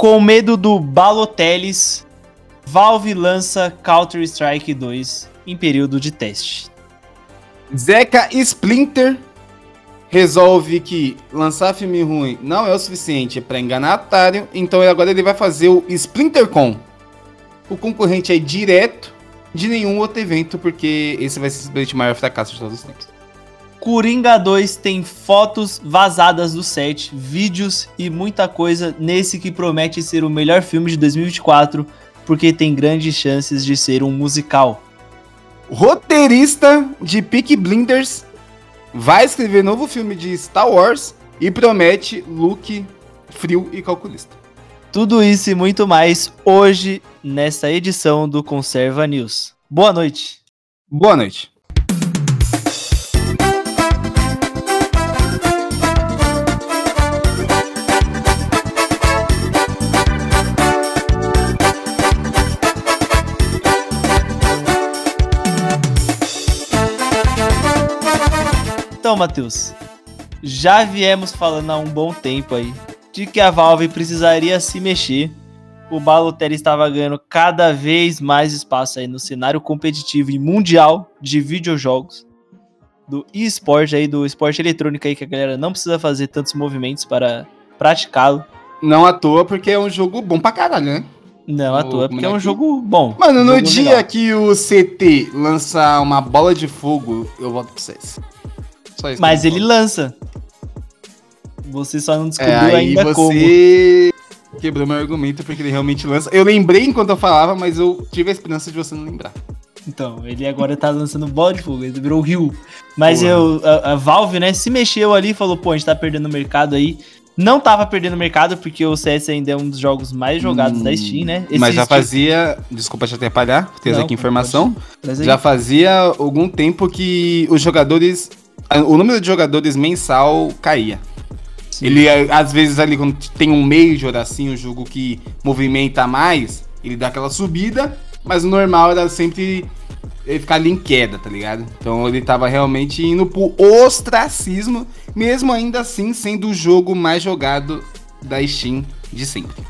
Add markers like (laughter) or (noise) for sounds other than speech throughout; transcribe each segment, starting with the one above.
com medo do Baloteles, Valve lança Counter-Strike 2 em período de teste. Zeca Splinter resolve que lançar filme ruim não é o suficiente para enganar Atari, então agora ele vai fazer o SplinterCon. O concorrente é direto de nenhum outro evento, porque esse vai ser o maior fracasso de todos os tempos. Coringa 2 tem fotos vazadas do set, vídeos e muita coisa nesse que promete ser o melhor filme de 2024, porque tem grandes chances de ser um musical. Roteirista de Peak Blinders vai escrever novo filme de Star Wars e promete look frio e calculista. Tudo isso e muito mais hoje nesta edição do Conserva News. Boa noite. Boa noite. Então, Matheus, já viemos falando há um bom tempo aí de que a Valve precisaria se mexer. O Balotelli estava ganhando cada vez mais espaço aí no cenário competitivo e mundial de videojogos, do eSport aí, do esporte eletrônico aí, que a galera não precisa fazer tantos movimentos para praticá-lo. Não à toa, porque é um jogo bom pra caralho, né? Não à toa, porque é um jogo bom. Mano, no dia legal. que o CT lançar uma bola de fogo, eu volto pro CS. Só isso. Mas ele lança. Você só não descobriu É, ainda como. você quebrou meu argumento porque ele realmente lança. Eu lembrei enquanto eu falava, mas eu tive a esperança de você não lembrar. Então, ele agora tá lançando bola de fogo, ele virou o Rio. Mas Porra. eu, a, a Valve, né, se mexeu ali e falou, pô, a gente tá perdendo o mercado aí. Não tava perdendo o mercado, porque o CS ainda é um dos jogos mais jogados Hum, da Steam, né? mas já Esse- fazia. Desculpa te atrapalhar, tens aqui informação. Já fazia algum tempo que os jogadores. O número de jogadores mensal caía. Sim. Ele, às vezes, ali, quando tem um Major, assim, um jogo que movimenta mais, ele dá aquela subida, mas o normal era sempre ele ficar ali em queda, tá ligado? Então ele tava realmente indo pro ostracismo, mesmo ainda assim sendo o jogo mais jogado da Steam de sempre.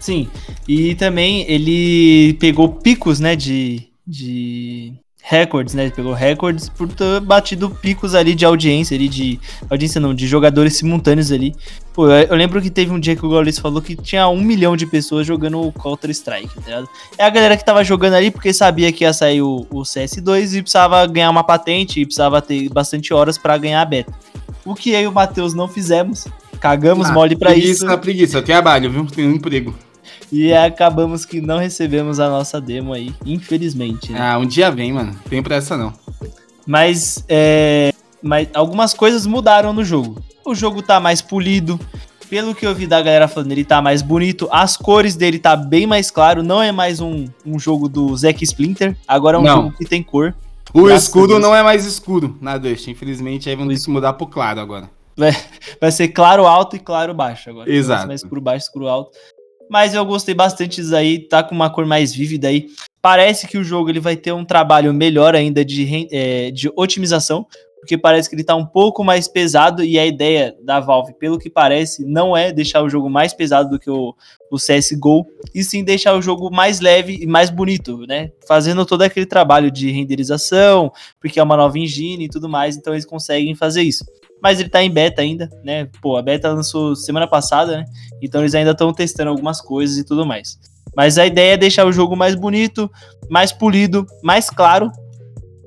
Sim, e também ele pegou picos, né, de, de recordes, né, ele pegou recordes por ter batido picos ali de audiência, ali de, audiência não, de jogadores simultâneos ali. Pô, eu, eu lembro que teve um dia que o Gaules falou que tinha um milhão de pessoas jogando o Counter-Strike, tá ligado? É a galera que tava jogando ali porque sabia que ia sair o, o CS2 e precisava ganhar uma patente e precisava ter bastante horas pra ganhar a beta. O que eu e o Matheus não fizemos, cagamos mole pra preguiça, isso. Ah, preguiça, eu trabalho, viu? Tenho um emprego. E acabamos que não recebemos a nossa demo aí, infelizmente. né? Ah, um dia vem, mano. Tem pressa não. Mas, é, mas algumas coisas mudaram no jogo. O jogo tá mais polido. Pelo que eu vi da galera falando, ele tá mais bonito. As cores dele tá bem mais claro. Não é mais um, um jogo do Zack Splinter. Agora é um Não. jogo que tem cor. O Graças Deus. não é mais escuro na Dust. Infelizmente, aí vamos O ter que mudar pro claro agora. Vai ser claro alto e claro baixo agora. Exato. vai ser Mais escuro baixo, escuro alto. Mas eu gostei bastante disso aí. Tá com uma cor mais vívida aí. Parece que o jogo ele vai ter um trabalho melhor ainda de, é, de otimização. Porque parece que ele tá um pouco mais pesado. E a ideia da Valve, pelo que parece, não é deixar o jogo mais pesado do que o, o CSGO. E sim deixar o jogo mais leve e mais bonito, né? Fazendo todo aquele trabalho de renderização. Porque é uma nova engine e tudo mais. Então eles conseguem fazer isso mas ele tá em beta ainda, né? Pô, a beta lançou semana passada, né? Então eles ainda estão testando algumas coisas e tudo mais. Mas a ideia é deixar o jogo mais bonito, mais polido, mais claro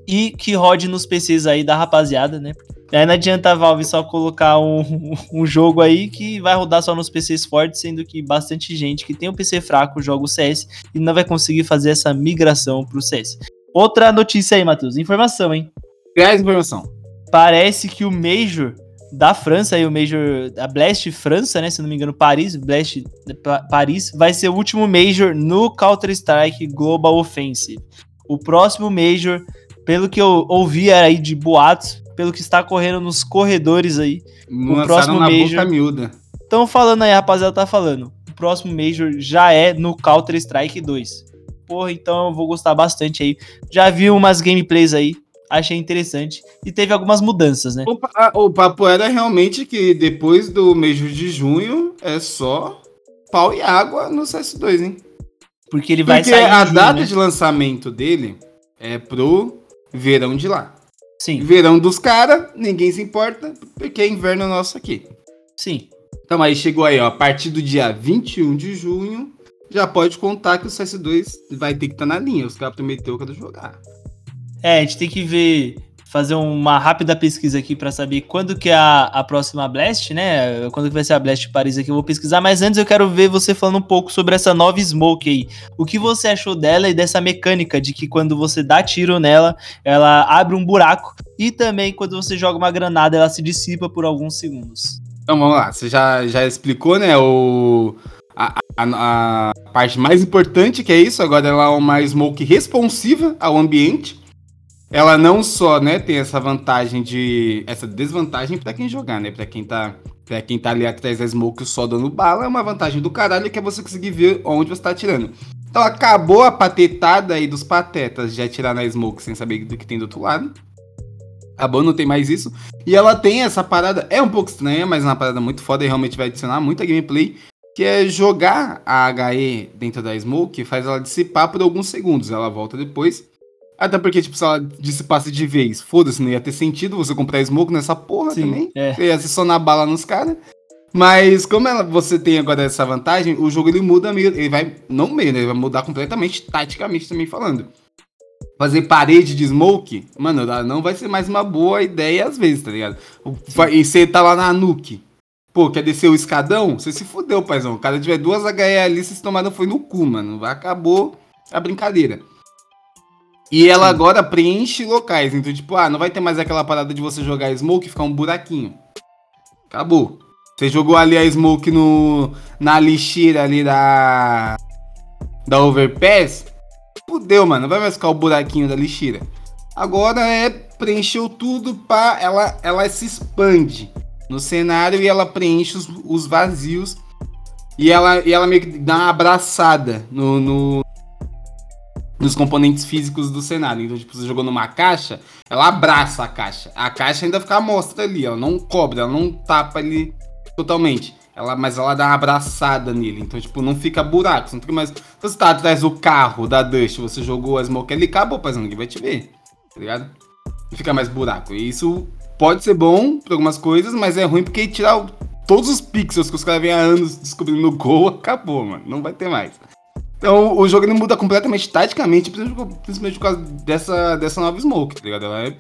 e que rode nos PCs aí da rapaziada, né? Aí não adianta a Valve só colocar um, (laughs) um jogo aí que vai rodar só nos PCs fortes, sendo que bastante gente que tem um PC fraco joga o CS e não vai conseguir fazer essa migração pro CS. Outra notícia aí, Matheus. Informação, hein? Traz informação. Parece que o Major da França, aí o Major, a Blast França, né, se não me engano, Paris, Blast Pa- Paris, vai ser o último Major no Counter-Strike Global Offensive. O próximo Major, pelo que eu ouvi aí de boatos, pelo que está correndo nos corredores aí, Lançaram próximo na Major- boca miúda. estão falando aí, rapaziada, tá falando. O próximo Major já é no Counter-Strike 2. Porra, então eu vou gostar bastante aí. Já vi umas gameplays aí, achei interessante. E teve algumas mudanças, né? O, pa- o papo era realmente que depois do mês de junho é só pau e água no CS2, hein? Porque ele vai Porque sair. a junho, data né? de lançamento dele é pro verão de lá. Sim, Verão dos caras, ninguém se importa, porque é inverno nosso aqui. sim. Então aí chegou aí, ó, a partir do dia 21 de junho, já pode contar que o CS2 vai ter que estar na linha. Os caras prometeu que eu jogar. É, a gente tem que ver, fazer uma rápida pesquisa aqui pra saber quando que é a, a próxima Blast, né? Quando que vai ser a Blast Paris aqui, eu vou pesquisar. Mas antes eu quero ver você falando um pouco sobre essa nova Smoke aí. O que você achou dela e dessa mecânica de que quando você dá tiro nela, ela abre um buraco. E também quando você joga uma granada, ela se dissipa por alguns segundos. Então vamos lá, você já, já explicou, né, o, a, a, a parte mais importante que é isso, agora ela é uma smoke responsiva ao ambiente. Ela não só, né, tem essa vantagem de. essa desvantagem pra quem jogar, né? Pra quem tá. Pra quem tá ali atrás da smoke só dando bala, é uma vantagem do caralho que é você conseguir ver onde você tá atirando. Então acabou a patetada aí dos patetas de atirar na smoke sem saber do que tem do outro lado. Acabou, não tem mais isso. E ela tem essa parada, é um pouco estranha, mas é uma parada muito foda e realmente vai adicionar muita gameplay. Que é jogar a HE dentro da smoke, faz ela dissipar por alguns segundos. Ela volta depois. Até porque, tipo, se ela dissipasse de vez, foda-se, não ia ter sentido você comprar smoke nessa porra Sim, também. é. Você ia bala nos caras. Mas como ela, você tem agora essa vantagem, o jogo ele muda meio. Ele vai. Não meio, né? Ele vai mudar completamente, taticamente também falando. Fazer parede de smoke, mano, não vai ser mais uma boa ideia às vezes, tá ligado? E você tá lá na nuke. Pô, quer descer o escadão? Você se fudeu, paizão. O cara tiver duas HE ali, vocês tomaram foi no cu, mano. Acabou a brincadeira. E ela agora preenche locais. Então, tipo, ah, não vai ter mais aquela parada de você jogar smoke e ficar um buraquinho. Acabou. Você jogou ali a smoke no, na lixeira ali da. Da overpass. Fudeu, mano. Não vai mais ficar o buraquinho da lixeira. Agora é. Preencheu tudo pra. Ela, ela se expande no cenário e ela preenche os, os vazios. E ela, e ela meio que dá uma abraçada no, no- nos componentes físicos do cenário. Então, tipo, você jogou numa caixa, ela abraça a caixa. A caixa ainda fica mostra ali, ela não cobre, ela não tapa ali totalmente. Ela, mas ela dá uma abraçada nele. Então, tipo, não fica buraco. Não fica mais. Se você tá atrás do carro da Dust, você jogou a smoke ali, acabou, paizão, ninguém vai te ver. Tá ligado? Não fica mais buraco. E isso pode ser bom pra algumas coisas, mas é ruim porque tirar todos os pixels que os caras vêm há anos descobrindo no Gol, (laughs) acabou, mano. Não vai ter mais. Então o jogo ele muda completamente taticamente, principalmente por causa dessa, dessa nova Smoke, tá ligado? Ela é-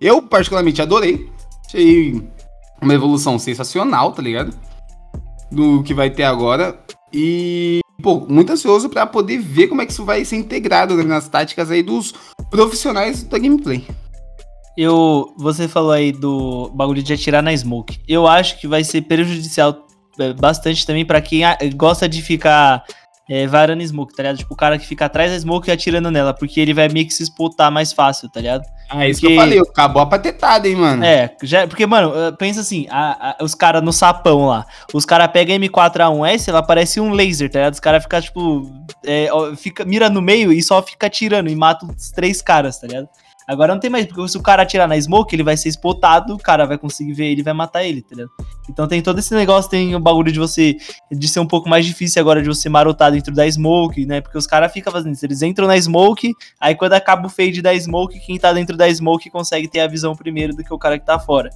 Eu particularmente adorei. Achei uma evolução sensacional, tá ligado? Do que vai ter agora. E, pô, muito ansioso pra poder ver como é que isso vai ser integrado né, nas táticas aí dos profissionais da gameplay. Eu, você falou aí do bagulho de atirar na smoke. Eu acho que vai ser prejudicial é, bastante também pra quem gosta de ficar é, varando smoke, tá ligado? Tipo, o cara que fica atrás da smoke e atirando nela, porque ele vai meio que se explotar mais fácil, tá ligado? Ah, isso Porque- que eu falei, acabou a patetada, hein, mano. É, já, porque, mano, pensa assim, a- a- os caras no sapão lá, os caras pegam M4A1S, ela parece um laser, tá ligado? Os caras ficam, tipo, é, fica, mira no meio e só fica atirando e mata os três caras, tá ligado? Agora não tem mais, porque se o cara atirar na smoke, ele vai ser spotado, o cara vai conseguir ver ele vai matar ele, tá ligado? Então tem todo esse negócio, tem o bagulho de você, de ser um pouco mais difícil agora de você marotar dentro da smoke, né? Porque os caras ficam fazendo isso, eles entram na smoke, aí quando acaba o fade da smoke, quem tá dentro da smoke consegue ter a visão primeiro do que o cara que tá fora.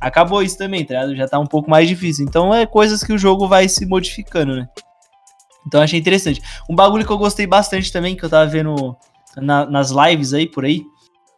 Acabou isso também, tá ligado? Já tá um pouco mais difícil. Então é coisas que o jogo vai se modificando, né? Então achei interessante. Um bagulho que eu gostei bastante também, que eu tava vendo na- nas lives aí por aí,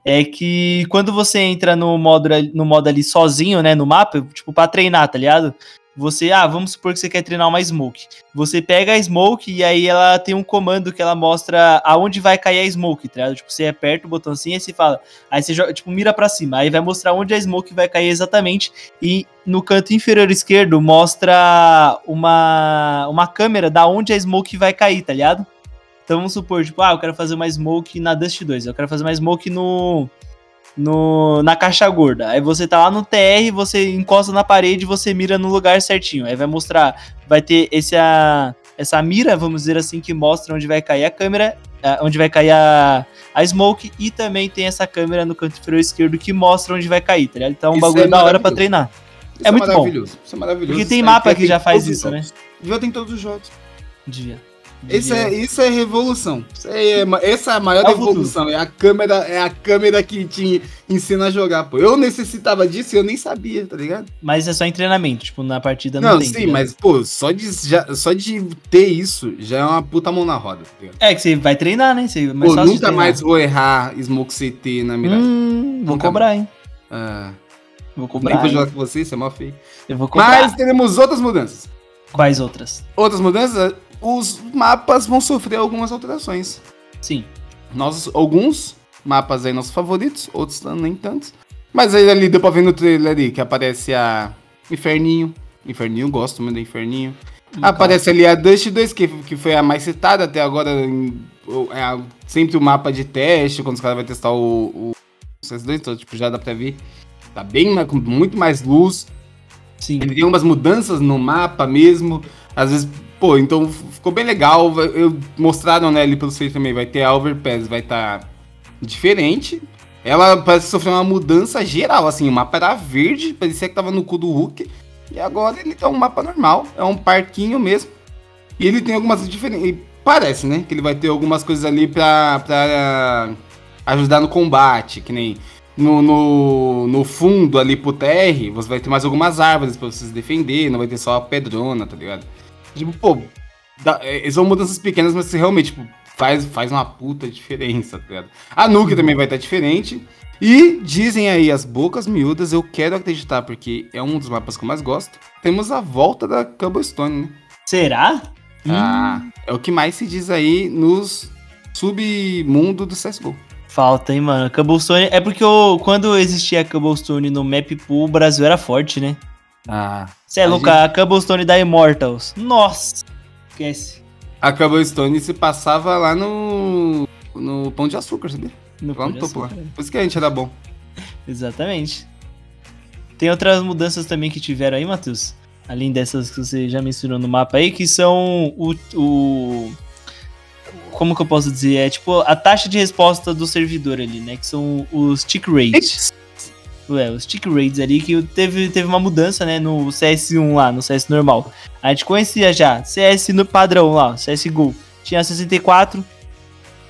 é que quando você entra no modo, no modo ali sozinho, né, no mapa, tipo, pra treinar, tá ligado? Você, ah, vamos supor que você quer treinar uma smoke. Você pega a smoke e aí ela tem um comando que ela mostra aonde vai cair a smoke, tá ligado? Tipo, você aperta o botãozinho e você fala. Aí você joga, tipo, mira pra cima. Aí vai mostrar onde a smoke vai cair exatamente. E no canto inferior esquerdo mostra uma, uma câmera da onde a smoke vai cair, tá ligado? Então vamos supor, tipo, ah, eu quero fazer uma smoke na Dust 2, eu quero fazer uma smoke no, no na caixa gorda. Aí você tá lá no TR, você encosta na parede e você mira no lugar certinho. Aí vai mostrar, vai ter esse a, essa mira, vamos dizer assim, que mostra onde vai cair a câmera, onde vai cair a, a smoke e também tem essa câmera no canto inferior esquerdo que mostra onde vai cair, tá ligado? Então é um Isso bagulho é da hora pra maravilhoso. treinar. Isso muito bom. maravilhoso. Isso é maravilhoso. Porque tem Isso mapa que tem já faz isso, né? jogos. Devia ter em todos os jogos. Devia. Isso é, isso é revolução. Isso é, essa é a maior É revolução. É a câmera, é a câmera que te ensina a jogar, pô. Eu necessitava disso e eu nem sabia, tá ligado? Mas é só em treinamento, tipo, na partida não, Não, tem. tá sim, ligado? mas, pô, só de, já- só de ter isso já é uma puta mão na roda, tá ligado? É que você vai treinar, né? Você, mais Pô, nunca mais vou errar Smoke CT na miragem. Hum, vou cobrar, hein? Ah, Vou nem cobrar. vou hein? jogar com você, isso é mal feio. Eu vou cobrar. Mas teremos outras mudanças. Quais outras? Outras mudanças, os mapas vão sofrer algumas alterações. Sim. Nossos, alguns mapas aí nossos favoritos, outros nem tantos. Mas aí ali deu pra ver no trailer ali que aparece a Inferninho. Inferninho, gosto muito do Inferninho. Aparece ali a Dust 2, que, que foi a mais citada até agora. em- é sempre o mapa de teste, quando os caras vão testar o, o CS2, então tipo, já dá pra ver. Tá bem, com muito mais luz. Sim. Ele tem umas mudanças no mapa mesmo. Às vezes, pô, então ficou bem legal. Eu, mostraram né, ali pelo site também. Vai ter a Overpass, vai estar diferente. Ela parece sofrer uma mudança geral, assim. O mapa era verde, parecia que tava no cu do Hulk. E agora ele tá um mapa normal. É um parquinho mesmo. E ele tem algumas diferenças. Parece, né? Que ele vai ter algumas coisas ali pra, pra ajudar no combate. Que nem no, no, no fundo ali pro TR, você vai ter mais algumas árvores pra você se defender. Não vai ter só a pedrona, tá ligado? Tipo, pô, dá- é, são mudanças pequenas, mas realmente, tipo, faz, faz uma puta diferença, tá ligado? A Nuke também vai estar diferente. E dizem aí as bocas miúdas, eu quero acreditar, porque é um dos mapas que eu mais gosto. Temos a volta da Cobblestone, né? Será? Hum, Ah, é o que mais se diz aí nos submundo do CSGO. Falta, hein, mano. Cobblestone. É porque o, quando existia a Cobblestone no map pool, o Brasil era forte, né? Ah. Você é louco, a Cobblestone da Immortals. Nossa! Esquece. A Cobblestone se passava lá no. no Pão de Açúcar, sabia? No Lá no Pão de topo lá. Açúcar. Por isso que a gente era bom. (laughs) Exatamente. Tem outras mudanças também que tiveram aí, Matheus? Além dessas que você já mencionou no mapa aí, que são o. o como que eu posso dizer? É tipo a taxa de resposta do servidor ali, né? Que são os tick rates. Ué, os tick rates ali que teve, teve uma mudança, né? No CS1 lá, no CS normal. A gente conhecia já. CS no padrão lá, CSGO. Tinha 64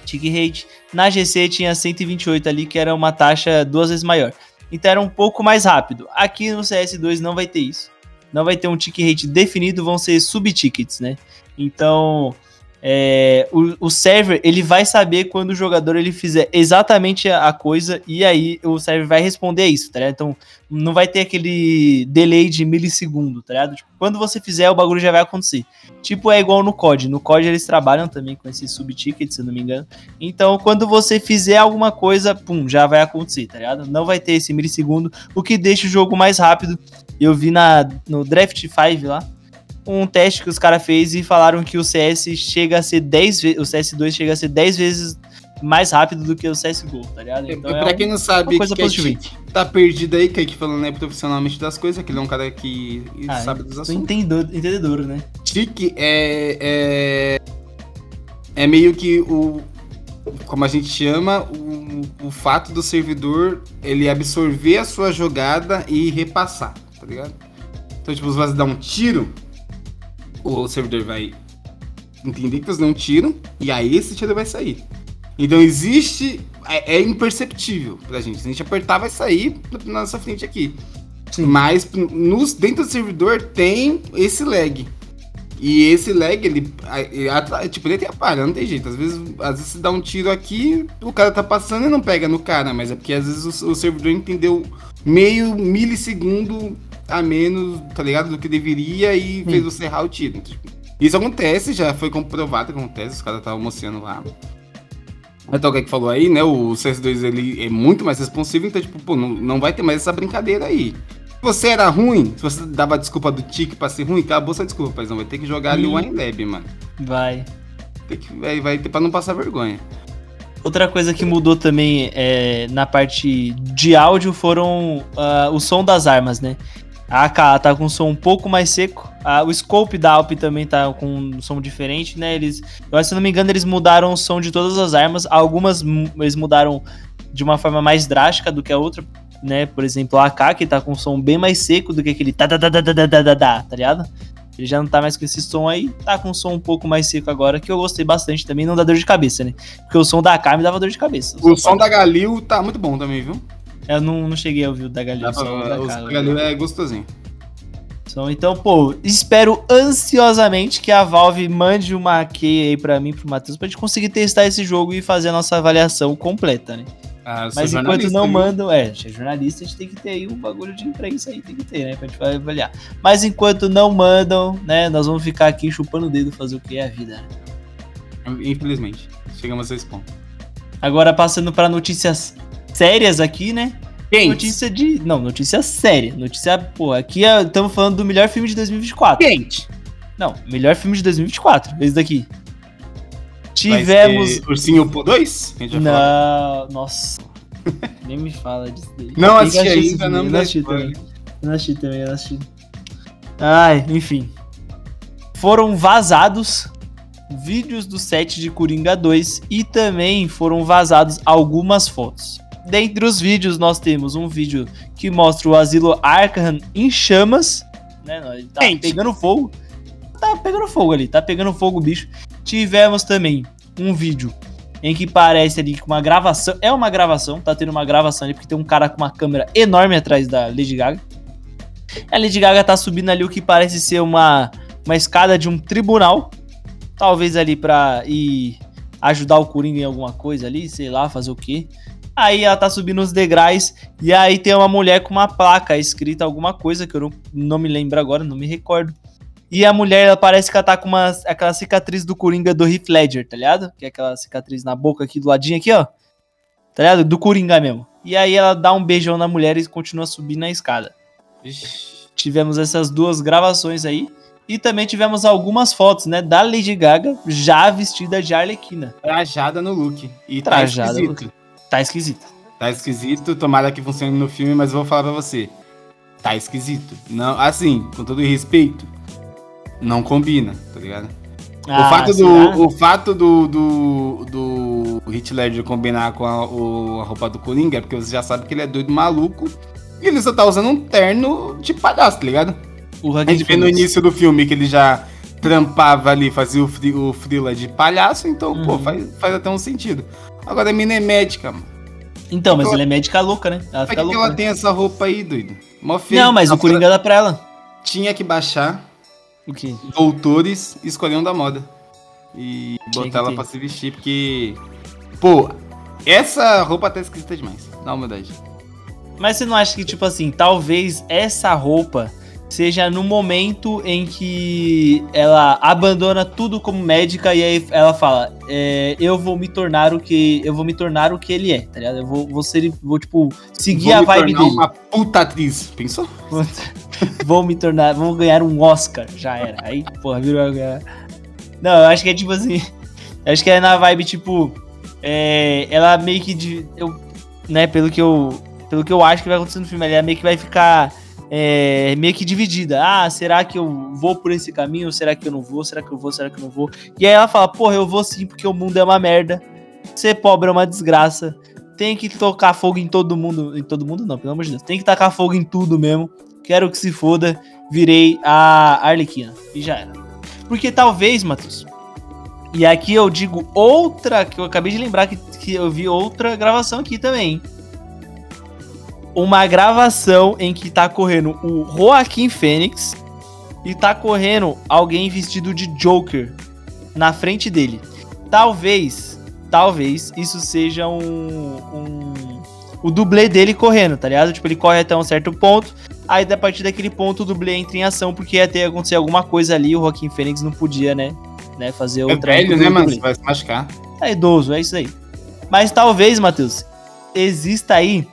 tick rate. Na GC tinha 128 ali, que era uma taxa duas vezes maior. Então era um pouco mais rápido. Aqui no CS2 não vai ter isso. Não vai ter um tick rate definido, vão ser sub-tickets, né? Então, é, o, o server ele vai saber quando o jogador ele fizer exatamente a, coisa e aí o server vai responder isso, tá ligado? Então não vai ter aquele delay de milissegundo, tá ligado? Tipo, quando você fizer, o bagulho já vai acontecer. Tipo, é igual no COD. No COD eles trabalham também com esse sub-ticket, se não me engano. Então, quando você fizer alguma coisa, pum, já vai acontecer, tá ligado? Não vai ter esse milissegundo, o que deixa o jogo mais rápido. Eu vi na, no Draft 5 lá, um teste que os caras fez e falaram que o CS chega a ser 10 vezes, o CS2 chega a ser 10 vezes mais rápido do que o CSGO, tá ligado? Então é pra um- quem não sabe, coisa que é positiva. Tá perdido aí, Kaique falando aí profissionalmente das coisas, que ele é um cara que Ah, sabe dos assuntos. entendedor, entendedor, né? Chique é, é. É meio que o. Como a gente chama, o, o fato do servidor ele absorver a sua jogada e repassar, tá ligado? Então, tipo, se você dá um tiro, o servidor vai entender que você um tiro e aí esse tiro vai sair. Então existe. É, é imperceptível pra gente. Se a gente apertar, vai sair na nossa frente aqui. Sim. Mas nos, dentro do servidor tem esse lag. E esse lag, ele, ele atra- tipo, ele atrapalha, não tem jeito. Às vezes, às vezes você dá um tiro aqui, o cara tá passando e não pega no cara, mas é porque às vezes o, o servidor entendeu meio milissegundo a menos, tá ligado? Do que deveria e fez você errar o tiro. Então, tipo, isso acontece, já foi comprovado que acontece, os caras estavam mostrando lá. Até o que falou aí, né? O CS2 ele é muito mais responsivo, então, tipo, pô, não, não vai ter mais essa brincadeira aí. Se você era ruim, se você dava a desculpa do tique pra ser ruim, acabou sua desculpa, paizão. Vai ter que jogar ali o Hum. Wine Lab, mano. Vai. Tem que, vai, vai ter pra não passar vergonha. Outra coisa que mudou também é, na parte de áudio foram ah, o som das armas, né? A AK tá com um som um pouco mais seco. O scope da Alp também tá com um som diferente, né? Eles, eu, se não me engano, eles mudaram o som de todas as armas. Algumas eles mudaram de uma forma mais drástica do que a outra, né? Por exemplo, a AK que tá com um som bem mais seco do que aquele tá tá ligado? Ele já não tá mais com esse som aí, tá com um som um pouco mais seco agora, que eu gostei bastante também, não dá dor de cabeça, né? Porque o som da AK me dava dor de cabeça. O, o som da Galil tá muito bom também, viu? Eu não, não cheguei a ouvir o da Galil. Dá pra- o da Galil é gostosinho. Então, pô, espero ansiosamente que a Valve mande uma key aí pra mim, pro Matheus, pra gente conseguir testar esse jogo e fazer a nossa avaliação completa, né? Ah, Mas enquanto não viu? mandam, é, a gente é jornalista, a gente tem que ter aí um bagulho de imprensa aí, tem que ter, né, pra gente avaliar. Mas enquanto não mandam, né, nós vamos ficar aqui chupando o dedo, fazer o que é a vida, né? Infelizmente. Chegamos a esse ponto. Agora passando pra notícias sérias aqui, né? Notícia de. Não, notícia séria. Notícia. Pô, aqui estamos falando do melhor filme de 2024. Quente. Não, melhor filme de 2024. Esse daqui. Tivemos. Ursinho por 2? A gente vai falar. Não, nossa. (laughs) Nem me fala disso daí. Não assisti ainda, não dá assisti também. Eu não assisti também, eu não assisti. Ai, enfim. Foram vazados vídeos do set de Coringa 2 e também foram vazados algumas fotos. Dentre os vídeos, nós temos um vídeo que mostra o asilo Arkham em chamas. Né? Ele tá Quente. pegando fogo. Tá pegando fogo ali, tá pegando fogo o bicho. Tivemos também um vídeo em que parece ali com uma gravação. É uma gravação, tá tendo uma gravação ali, porque tem um cara com uma câmera enorme atrás da Lady Gaga. A Lady Gaga tá subindo ali o que parece ser uma, uma escada de um tribunal. Talvez ali pra ir ajudar o Coringa em alguma coisa ali, sei lá, fazer o quê. Aí ela tá subindo os degraus e aí tem uma mulher com uma placa escrita alguma coisa que eu não, não me lembro agora, não me recordo. E a mulher, ela parece que ela tá com uma, aquela cicatriz do Coringa do Heath Ledger, tá ligado? Que é aquela cicatriz na boca aqui, do ladinho aqui, ó. Tá ligado? Do Coringa mesmo. E aí ela dá um beijão na mulher e continua subindo na escada. Ixi. Tivemos essas duas gravações aí. E também tivemos algumas fotos, né, da Lady Gaga já vestida de Arlequina. Trajada no look. E Trajada tá no esquisito. Tá esquisito. Tá esquisito, tomara que funcione no filme, mas eu vou falar pra você. Tá esquisito. Não, assim, com todo respeito, não combina, tá ligado? Ah, o fato, será? do, o fato do, do, do Heath Ledger combinar com a, o- a roupa do Coringa é porque você já sabe que ele é doido maluco e ele só tá usando um terno de palhaço, tá ligado? O A gente vê no início do filme que ele já trampava ali, fazia o, o frila de palhaço, então, pô, Uhum. faz, faz até um sentido. Agora a mina é médica, mano. Então, mas Ela- ela é médica louca, né? Ela fica que, que louca. ela né? tem essa roupa aí, doido? Mó feio. Não, mas o Coringa dá pra ela. Tinha que baixar O quê? doutores e escolher um da moda. E Tinha botar ela ter. pra se vestir, porque. Pô, essa roupa tá esquisita demais. Na humildade. Mas você não acha que, tipo assim, talvez essa roupa seja no momento em que ela abandona tudo como médica e aí ela fala, é, eu vou me tornar o que eu vou me tornar o que ele é, tá ligado? Eu vou, vou ser, vou tipo seguir Vou a vibe dele. uma puta atriz. Pensou? (laughs) vou me tornar, vou ganhar um Oscar, já era. Aí, porra, virou ganhar. Não, eu acho que é tipo assim, acho que é na vibe tipo, é, ela meio que de, eu, né, pelo que eu, pelo que eu acho que vai acontecer no filme, ela meio que vai ficar é, meio que dividida. Ah, será que eu vou por esse caminho? Será que eu não vou? Será que eu vou? Será que eu não vou? E aí ela fala, porra, eu vou sim, porque o mundo é uma merda. Ser pobre é uma desgraça. Tem que tocar fogo em todo mundo. Em todo mundo, não, pelo amor de Deus. Tem que tacar fogo em tudo mesmo. Quero que se foda. Virei a Arlequina. E já era. Porque talvez, Matheus. E aqui eu digo outra, que eu acabei de lembrar que, que eu vi outra gravação aqui também. hein? Uma gravação em que tá correndo o Joaquim Fênix e tá correndo alguém vestido de Joker na frente dele. Talvez, talvez isso seja um, um o dublê dele correndo, tá ligado? Tipo, ele corre até um certo ponto, aí a partir daquele ponto o dublê entra em ação porque ia ter acontecer alguma coisa ali, o Joaquim Fênix não podia, né, né fazer É outra velho, né, mano? Você vai se machucar. É idoso, é isso aí. Mas talvez, Matheus, exista aí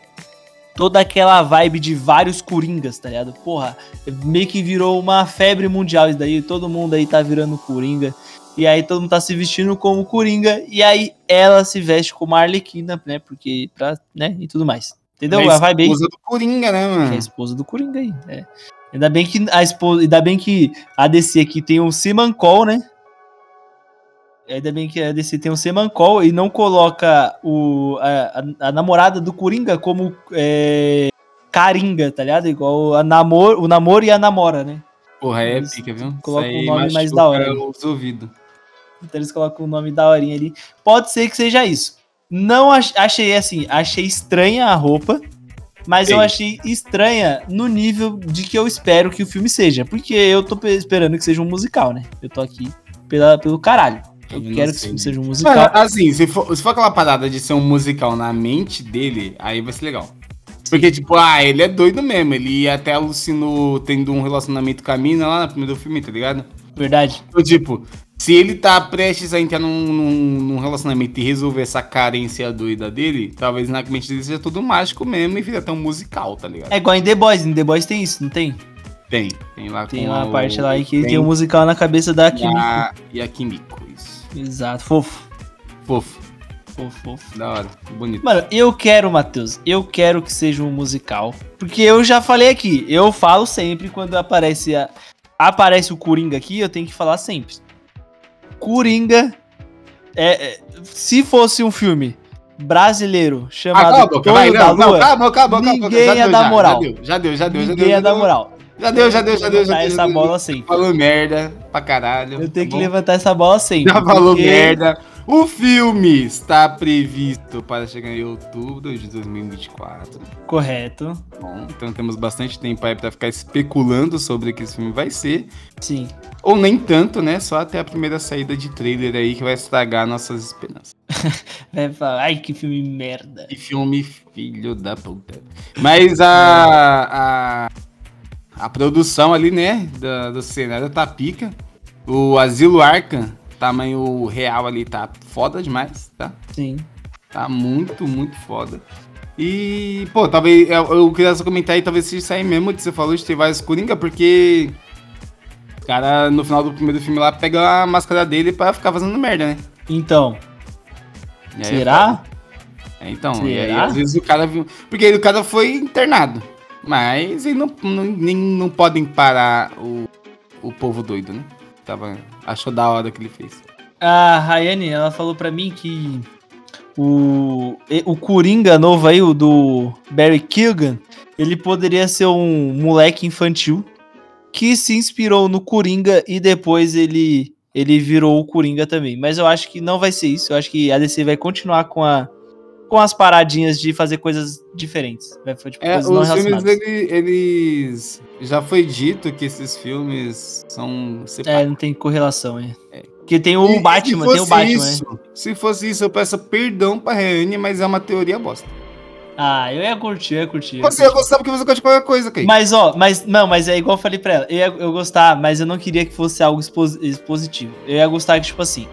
toda aquela vibe de vários coringas, tá ligado? Porra, meio que virou uma febre mundial isso daí, todo mundo aí tá virando coringa. E aí todo mundo tá se vestindo como coringa, e aí ela se veste como a Arlequina, né? Porque, pra, né? E tudo mais. Entendeu? É a vibe aí. esposa do Coringa, né, Que é a mano? esposa do Coringa aí. É. Ainda bem que a esposa. Ainda bem que a DC aqui tem o Simancol, né? Ainda bem que a DC tem o Simancol e não coloca o, a, a- a namorada do Coringa como é, Caringa, tá ligado? Igual a namor, o namoro e a namora, né? Porra, é Eles pica, viu? aí um nome mais da hora. Os ouvidos. Então eles colocam um nome da horinha ali. Pode ser que seja isso. Não ach- achei assim, achei estranha a roupa, mas eu Sim. achei estranha no nível de que eu espero que o filme seja. Porque eu tô pe- esperando que seja um musical, né? Eu tô aqui pela, pelo caralho. Eu, quero que esse sei. filme seja um musical. Mas, assim, se for, se for aquela parada de ser um musical na mente dele, aí vai ser legal. Porque, tipo, ah, ele é doido mesmo. Ele até alucinou tendo um relacionamento com a mina lá no primeiro filme, tá ligado? Verdade. Então, tipo, se ele tá prestes a entrar num, num- num relacionamento e resolver essa carência doida dele, talvez na mente dele seja tudo mágico mesmo e vira até um musical, tá ligado? É igual em The Boys. Em The Boys tem isso, não tem? Tem. Tem lá Tem com uma o- parte lá em que tem tem um musical na cabeça da e Kimiko. a, e a Kimiko. Exato. Fofo. Fofo, Fofo, fofo. da hora, bonito. Mano, eu quero, Matheus, eu quero que seja um musical. Porque eu já falei aqui, eu falo sempre quando aparece a- aparece o Coringa aqui, eu tenho que falar sempre. Coringa é, é, se fosse um filme brasileiro Ah, chamado cala a boca, Dono vai, da não, não, Lua, cala a boca, cala a boca, cala a boca, ninguém já ia dar moral. Já deu, já deu, já deu, já deu. ninguém ia dar moral. Já deu, já deu, já deu, já Levantar deu. essa bola sempre. Falou merda pra caralho. Eu tenho tá que levantar essa bola sempre. Já falou porque- merda. O filme está previsto para chegar em outubro de 2024. Correto. Bom, então temos bastante tempo aí pra ficar especulando sobre o que esse filme vai ser. Sim. Ou nem tanto, né? Só até a primeira saída de trailer aí que vai estragar nossas esperanças. (laughs) Vai falar, ai que filme merda. Que filme filho da puta. Mas a, a, a produção ali, né, da, do cenário tá pica. O Asilo Arkham, tamanho real ali, tá foda demais, tá? Sim. Tá muito, muito foda. E, pô, talvez eu, eu queria só comentar aí, talvez se sair mesmo de você falou de ter vários Coringa, porque o cara no final do primeiro filme lá pega a máscara dele pra ficar fazendo merda, né? Então, aí será? É, então, e aí Será? às vezes o cara. Porque o cara foi internado. Mas eles não, não, nem, não podem parar o, o povo doido, né? Tava, achou da hora que ele fez. A Rayane, ela falou pra mim que o, e- o Coringa novo aí, o do Barry Keoghan, ele poderia ser um moleque infantil que se inspirou no Coringa e depois ele, ele virou o Coringa também. Mas eu acho que não vai ser isso. Eu acho que a DC vai continuar com, a, com as paradinhas de fazer coisas diferentes. Vai fazer tipo, É, coisas os filmes, ele- eles. Já foi dito que esses filmes são É, separados. não tem correlação, é. Porque tem o E- Batman, tem o Batman, né? isso, Se fosse isso, eu peço perdão pra Reane, mas é uma teoria bosta. Ah, eu ia curtir, eu ia curtir. eu Você ia gostar porque você gosta de qualquer coisa, Kay. Mas, ó, mas não, mas é igual eu falei pra ela. Eu ia eu gostar, mas eu não queria que fosse algo expos- expositivo. Eu ia gostar que, tipo assim,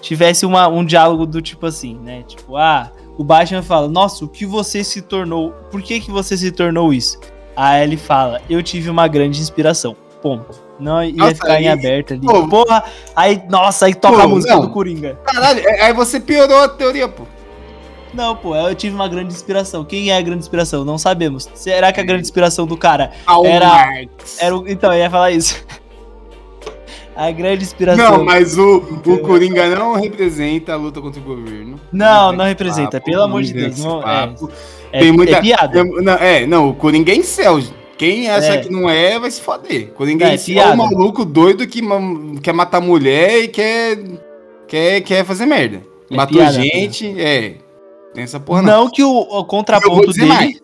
tivesse uma, um diálogo do tipo assim, né? Tipo, ah, o Batman fala, nossa, o que você se tornou? Por que que você se tornou isso? Aí ele fala, eu tive uma grande inspiração. Ponto. Não ia Nossa, ficar em aí- aberto ali. pô, Porra! Aí, nossa, aí toca pô, a música não. do Coringa. Caralho, é- aí você piorou a teoria, pô. Não, pô, eu tive uma grande inspiração. Quem é a grande inspiração? Não sabemos. Será que a grande inspiração do cara Era-. Era o... Então, eu ia falar isso. A grande inspiração. Não, mas o, o Coringa não representa a luta contra o governo. Não, não esse representa, papo, pelo amor de Deus. Não, é, papo. é, Tem muita- é piada. É, não, é, não, o Coringa é em céu. Quem acha É. que não é, vai se foder. Coringa Não, é, é piada. é um maluco doido que quer matar mulher e quer, quer, quer fazer merda. É Matou piada, gente, é. Tem essa porra não. Não que o, o Eu vou contraponto dizer dele. mais.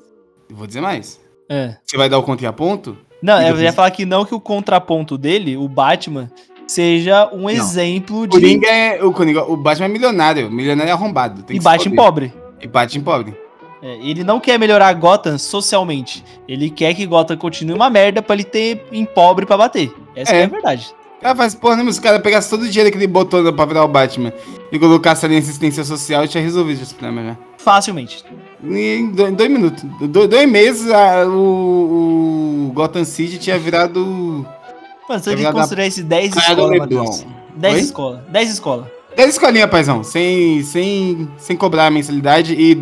Eu vou dizer mais. É. Você vai dar o contraponto? Não, E eu ia falar que não que o contraponto dele, o Batman, seja um exemplo O de. Coringa é. O, Coringa, o Batman é milionário. Milionário é arrombado. E bate em pobre. E bate em pobre. É, ele não quer melhorar Gotham socialmente. Ele quer que Gotham continue uma merda pra ele ter em pobre pra bater. Essa É. é, a verdade. Cara faz porra nenhuma. Se o cara pegasse todo o dinheiro que ele botou pra virar o Batman e colocasse ali em assistência social, tinha resolvido esse problema já. Facilmente. Em dois, dois minutos. Do- dois meses, a- o, o Gotham City tinha virado. Mano, É tem que verdade. construir esse 10 Cara do escolas, Leblon. Matheus. 10 Oi? escolas. 10 escolas. 10 escolinhas, paizão. Sem, sem, sem cobrar a mensalidade e,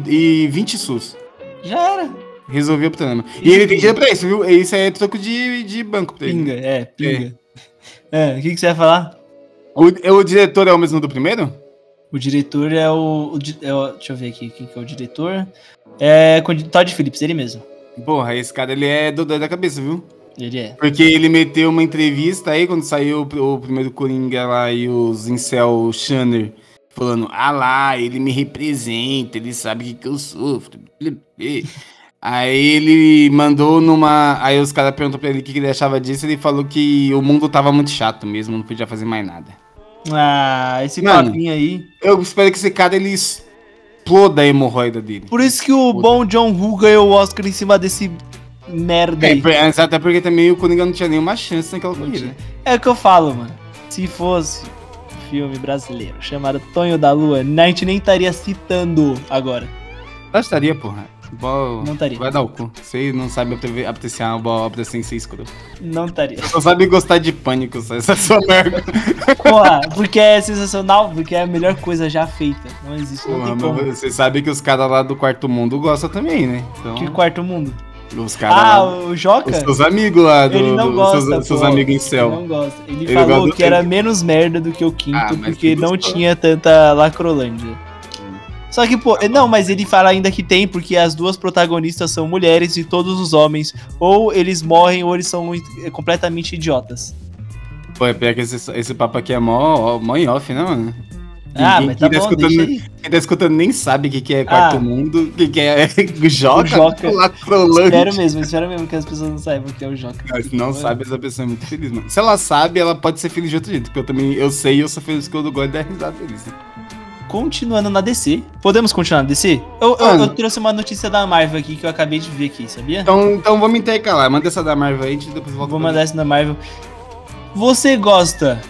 e 20 SUS. Já era. Resolveu o problema. E ele tem dinheiro pra isso, viu? Isso aí é troco de, de banco pra ele. Pinga, é, pinga. É, o que, que você vai falar? O, o diretor é o mesmo do primeiro? O diretor é o, o é o- Deixa eu ver aqui quem que é o diretor. É o Todd Phillips, ele mesmo. Porra, esse cara ele é do da cabeça, viu? Ele é. Porque ele meteu uma entrevista aí, quando saiu o, o primeiro Coringa lá e os Incel Shanner falando, ah lá, ele me representa, ele sabe o que, que eu sofro. Aí ele mandou numa. Aí os caras perguntou pra ele o que ele achava disso. Ele falou que o mundo tava muito chato mesmo, não podia fazer mais nada. Ah, esse Mano, papinho aí. Eu espero que esse cara ele exploda a hemorroida dele. Por isso que o bom John Woo ganhou o Oscar em cima desse merda É, aí. por- até porque também o Coringa não tinha nenhuma chance naquela corrida. É o que eu falo, mano. Se fosse um filme brasileiro chamado Tonho da Lua, a gente nem estaria citando agora. Gostaria, porra. Não estaria. Vai dar o cu. Você não sabe apreciar uma boa obra sem ser escroto. Não estaria. Só sabe gostar de pânico, essa é sua (laughs) merda. Porra, porque é sensacional, porque é a melhor coisa já feita. Não existe, não Porra, tem como. você sabe que os caras lá do quarto mundo gostam também, né? Então, Que quarto mundo? os caras Ah, lá. o Joca? Os seus amigos lá, do, Ele não do- gosta, seus, seus amigos em Ele céu. não gosta. Ele, Ele falou gosta- que era menos merda do que o quinto, Ah, porque ele não tinha tanta lacrolândia. Só que, pô, não, mas ele fala ainda que tem, porque as duas protagonistas são mulheres e todos os homens, ou eles morrem ou eles são i- completamente idiotas. Pô, é pior que esse, esse papo aqui é mó, mó em off, né, mano? Ah, Ninguém mas tá que tá bom, escutando-. Quem tá escutando nem sabe o que, que é quarto Ah. mundo, o que, que é (laughs) Joca, Joca. Lacrolândia. Espero mesmo, espero mesmo que as pessoas não saibam o que é o Joca. Não, se não sabe, essa pessoa é muito feliz, mano. Se ela sabe, ela pode ser feliz de outro jeito. Porque eu também, eu sei e eu sou feliz que eu gosto de dar risada feliz. né? Continuando na DC. Podemos continuar na DC? Eu, eu, eu trouxe uma notícia da Marvel aqui que eu acabei de ver aqui, sabia? Então, então vamos intercalar. Manda essa da Marvel aí, depois volta Vou mandar essa da Marvel. Você gosta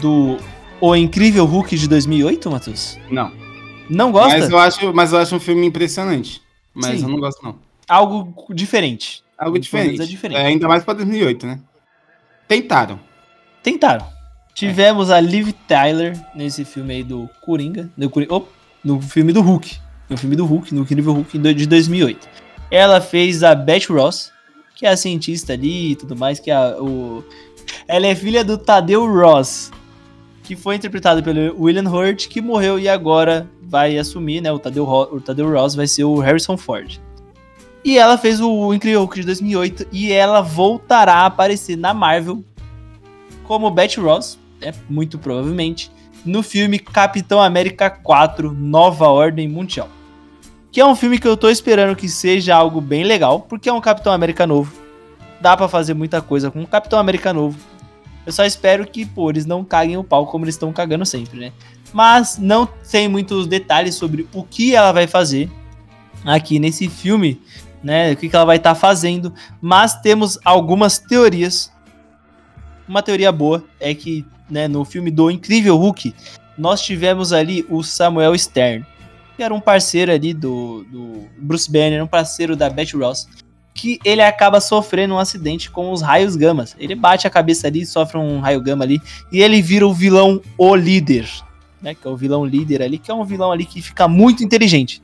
do O Incrível Hulk de 2008, Matheus? Não. Não gosta? Mas eu, acho, mas eu acho um filme impressionante. Mas Sim. eu não gosto, não. Algo diferente. Algo Pelo diferente. é diferente. É, ainda mais pra 2008, né? Tentaram. Tentaram. Tivemos a Liv Tyler nesse filme aí do Coringa. No, Cori- oh, no filme do Hulk. No filme do Hulk, no Incrível Hulk do- de 2008. Ela fez a Beth Ross, que é a cientista ali e tudo mais, que é a, o... Ela é filha do Tadeu Ross, que foi interpretado pelo William Hurt, que morreu e agora vai assumir, né? O Tadeu, o Tadeu Ross vai ser o Harrison Ford. E ela fez o Incrível Hulk de 2008 e ela voltará a aparecer na Marvel como Betty Ross, é muito provavelmente, no filme Capitão América 4 Nova Ordem Mundial. Que é um filme que eu tô esperando que seja algo bem legal, porque é um Capitão América novo. Dá pra fazer muita coisa com um Capitão América novo. Eu só espero que, pô, eles não caguem o pau como eles estão cagando sempre, né? Mas não tem muitos detalhes sobre o que ela vai fazer aqui nesse filme, né? O que, que ela vai estar fazendo. Mas temos algumas teorias uma teoria boa é que né, no filme do Incrível Hulk, nós tivemos ali o Samuel Stern, que era um parceiro ali do, do Bruce Banner, um parceiro da Betty Ross, que ele acaba sofrendo um acidente com os raios gamas. Ele bate a cabeça ali, sofre um raio gama ali, e ele vira o vilão O Líder, né, que é o vilão líder ali, que é um vilão ali que fica muito inteligente.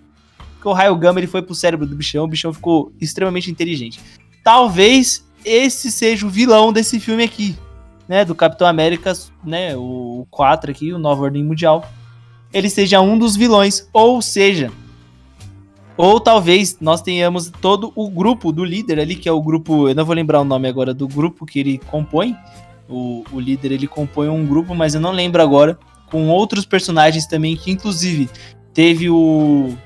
Porque o raio gama ele foi pro cérebro do bichão, o bichão ficou extremamente inteligente. Talvez esse seja o vilão desse filme aqui, né, do Capitão América, né, o 4 aqui, o Nova Ordem Mundial, ele seja um dos vilões, ou seja, ou talvez nós tenhamos todo o grupo do líder ali, que é o grupo, eu não vou lembrar o nome agora do grupo que ele compõe, o, o líder ele compõe um grupo, mas eu não lembro agora, com outros personagens também, que inclusive teve o,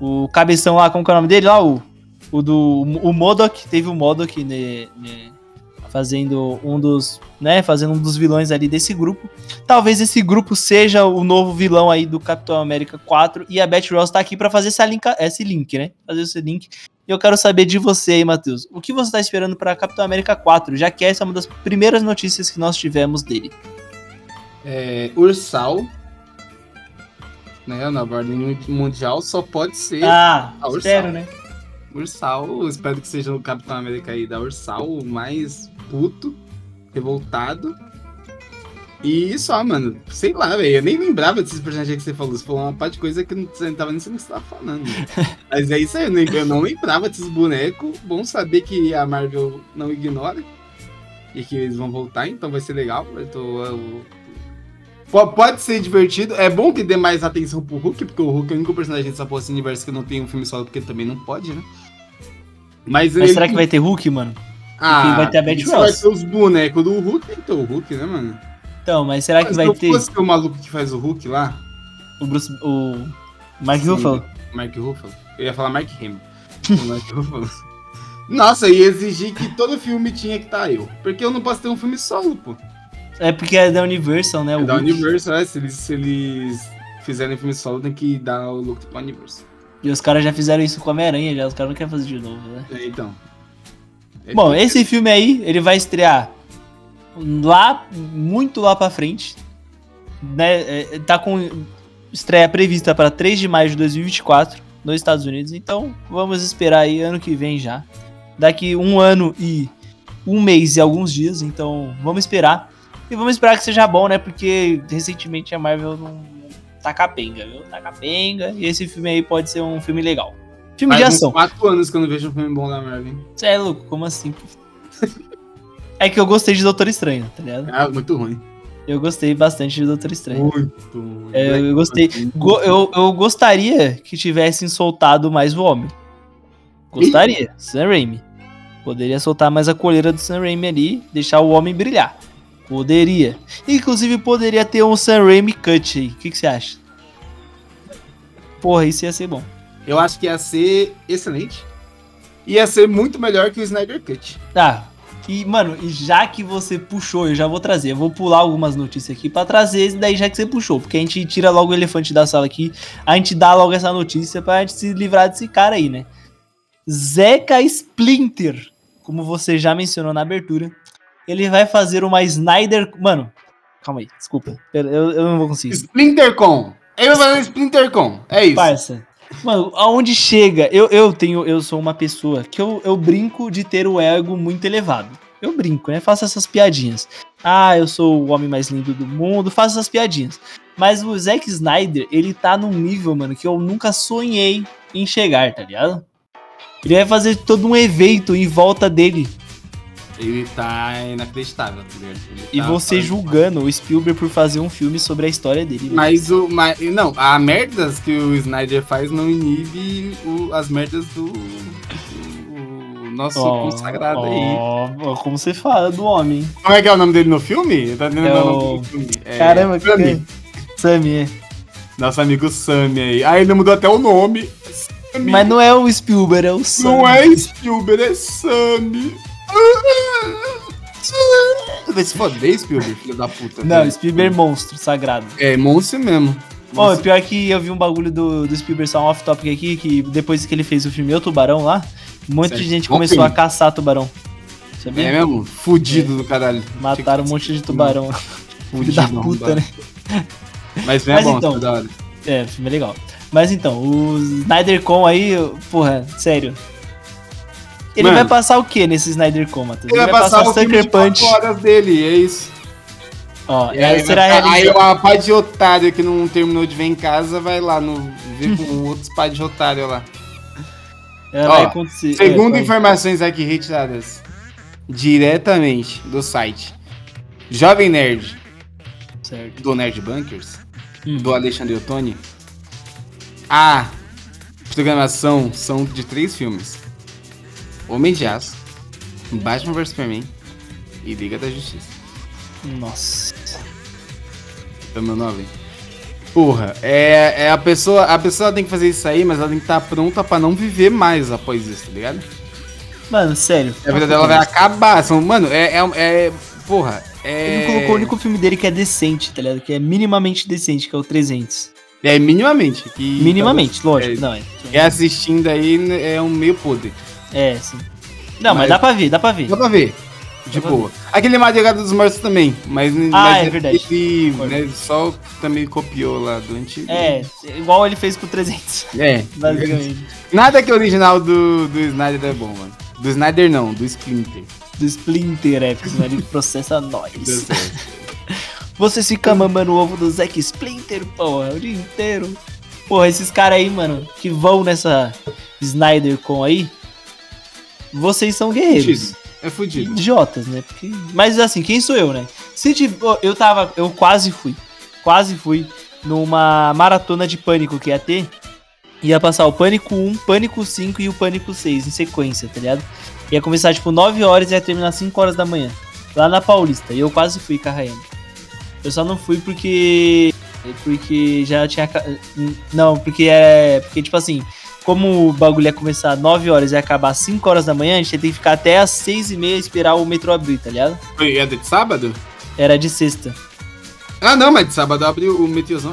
o cabeção lá, como que é o nome dele lá, o, o do, o Modok, teve o Modok, né, né, fazendo um dos, né, fazendo um dos vilões ali desse grupo. Talvez esse grupo seja o novo vilão aí do Capitão América 4 e a Betty Ross tá aqui para fazer essa link, esse link, né? Fazer esse link. E eu quero saber de você aí, Matheus. O que você tá esperando para Capitão América 4, já que essa é uma das primeiras notícias que nós tivemos dele. É, Ursal, né, na ordem mundial, só pode ser Ah, a Ursal. espero, né? Ursal. Espero que seja o Capitão América aí da Ursal, mais puto, revoltado. E só, mano. Sei lá, velho. Eu nem lembrava desses personagens que você falou. Você falou uma parte de coisa que não, você não tava nem sabendo o que você tava falando. (laughs) Mas é isso aí, eu, nem- eu não lembrava desses bonecos. Bom saber que a Marvel não ignora. E que eles vão voltar, então vai ser legal. Eu tô. eu- Po- Pode ser divertido. É bom que dê mais atenção pro Hulk, porque o Hulk é o único personagem dessa porra universo que não tem um filme solo, porque também não pode, né? Mas, Mas ele- será que vai ter Hulk, mano? Ah, vai ter a Betty isso vai Ross. ter os bonecos do Hulk, então o Hulk, né, mano? Então, mas será que Mas vai não ter fosse o maluco que faz o Hulk lá, o Bruce. O. Mark Sim. Ruffalo? Mark Ruffalo. Eu ia falar Mark Hamill. O Mark (laughs) Ruffalo. Nossa, ia exigir que todo filme tinha que estar eu. Porque eu não posso ter um filme solo, pô. É porque é da Universal, né? É da Hulk. Universal, é. Se eles, se eles fizerem filme solo, tem que dar o look pra Universal. E os caras já fizeram isso com a Homem-Aranha, já. Os caras não querem fazer de novo, né? É, então. É Bom, esse filme aí, ele vai estrear lá, muito lá pra frente. Né? É, Tá com estreia prevista para 3 de maio de 2024 nos Estados Unidos. Então, vamos esperar aí ano que vem já. Daqui um ano e um mês e alguns dias. Então, vamos esperar. E vamos esperar que seja bom, né? Porque recentemente a Marvel não tá capenga, viu? Tá capenga. E esse filme aí pode ser um filme legal. Filme de Faz uns ação. quatro anos que eu não vejo um filme bom da Marvel. Você é louco? Como assim? é que eu gostei de Doutor Estranho, tá ligado? Ah, muito ruim. Eu gostei bastante de Doutor Estranho. Muito ruim. É, eu gostei. Go- eu, eu gostaria que tivessem soltado mais o homem. Gostaria. Sam Raimi. Poderia soltar mais a coleira do Sam Raimi ali, deixar o homem brilhar. Poderia. Inclusive, poderia ter um Sam Raimi cut aí. O que, que você acha? Porra, isso ia ser bom. Eu acho que ia ser excelente. Ia ser muito melhor que o Snyder Cut. Tá. E, mano, e já que você puxou, eu já vou trazer. Eu vou pular algumas notícias aqui pra trazer daí já que você puxou. Porque a gente tira logo o elefante da sala aqui. A gente dá logo essa notícia pra gente se livrar desse cara aí, né? Zeca Splinter, como você já mencionou na abertura, ele vai fazer uma Snyder. Mano, calma aí, desculpa. Eu, eu, eu não vou conseguir. Splintercon. Ele vai fazer Splintercon. É isso. Parça. Mano, aonde chega? Eu, eu tenho, eu sou uma pessoa que eu, eu brinco de ter o ego muito elevado. Eu brinco, né? Faço essas piadinhas. Ah, eu sou o homem mais lindo do mundo, faço essas piadinhas. Mas o Zack Snyder, ele tá num nível, mano, que eu nunca sonhei em chegar, tá ligado? Ele vai fazer todo um evento em volta dele. Ele tá inacreditável, tá ligado? Ele E tá você julgando o Spielberg por fazer um filme sobre a história dele. né? Mas o. Mas, não, a merdas que o Snyder faz não inibe o- as merdas do. do nosso Ó, consagrado aí. ó, ó, como você fala do homem. Como é que é o nome dele no filme? Tá É o nome do filme. É, Caramba, que Sammy. que? Sammy, é. Nosso amigo Sammy aí. Ah, ele mudou até o nome. Sammy. Mas não é o Spielberg, é o Sam. Não é Spielberg, é Sammy. Vai se foder, Spielberg, filho da puta. Não, Spielberg é monstro, sagrado. É, monstro mesmo. Ó, pior que eu vi um bagulho do, do Spielberg, só um off-topic aqui, que depois que ele fez o filme O Tubarão lá, um monte de Certo. gente Bom começou filme. a caçar tubarão. Sabia? É mesmo? Fudido do caralho. Mataram um monte de tubarão. Fudido, da puta, arrombado. né? Mas não é Mas bom, então, tá da hora. É, filme é legal. Mas então, o SnyderCon aí, porra, sério. Ele Mano. vai passar o que nesse SnyderCon, Matheus? Ele vai passar o filme Sucker Punch. horas dele, é isso. Ó, E aí, será vai- aí uma pá de otário que não terminou de ver em casa vai lá no, ver com (laughs) outros pá de otário lá. Ela Ó, vai acontecer. Segundo é, vai- informações aqui retiradas diretamente do site Jovem Nerd Certo. do Nerd Bunkers, Hum. do Alexandre Ottoni, a programação são de três filmes: Homem de Aço, Batman vs Superman e Liga da Justiça. Nossa. É o meu nome. Porra, é, é a pessoa. A pessoa tem que fazer isso aí, mas ela tem que estar pronta pra não viver mais após isso, tá ligado? Mano, sério. A vida dela vai acabar. São, mano, é, é, é- Porra, é. Ele colocou o único filme dele que é decente, tá ligado? Que é minimamente decente, que é o 300. É minimamente. Que, Minimamente, lógico. é- Não, é. É assistindo aí é um meio podre. É, sim. Não, mas, Mas- dá pra ver, dá pra ver. Dá pra ver. De boa. Aquele Madrugada dos Mortos também, mas, Ah, mas é verdade. ele né, só também copiou lá do antigo. É, igual ele fez com o 300. É. (laughs) Basicamente. Nada que é original do, do Snyder é bom, mano. Do Snyder não, do Splinter. Do Splinter, é, porque senão ele (laughs) processa nós. (laughs) Você fica mamando o ovo do Zack Splinter, porra, o dia inteiro. Porra, esses caras aí, mano, que vão nessa Snyder com aí, vocês são guerreiros. Fudido. É fudido. idiotas, né? Porque- Mas assim, quem sou eu, né? Se tiv- eu tava, eu quase fui, quase fui numa maratona de pânico que ia ter ia passar o Pânico 1, Pânico 5 e o Pânico 6 em sequência, tá ligado? Ia começar tipo 9 horas e ia terminar 5 horas da manhã. Lá na Paulista. E eu quase fui Rayane. Eu só não fui porque. Porque já tinha. Não, porque é. Porque, tipo assim, como o bagulho ia começar 9 horas e acabar 5 horas da manhã, a gente ia ter que ficar até as 6 e meia esperar o metrô abrir, tá ligado? Foi era de sábado? Era de sexta. Ah, não, mas de sábado abre o metrôzão.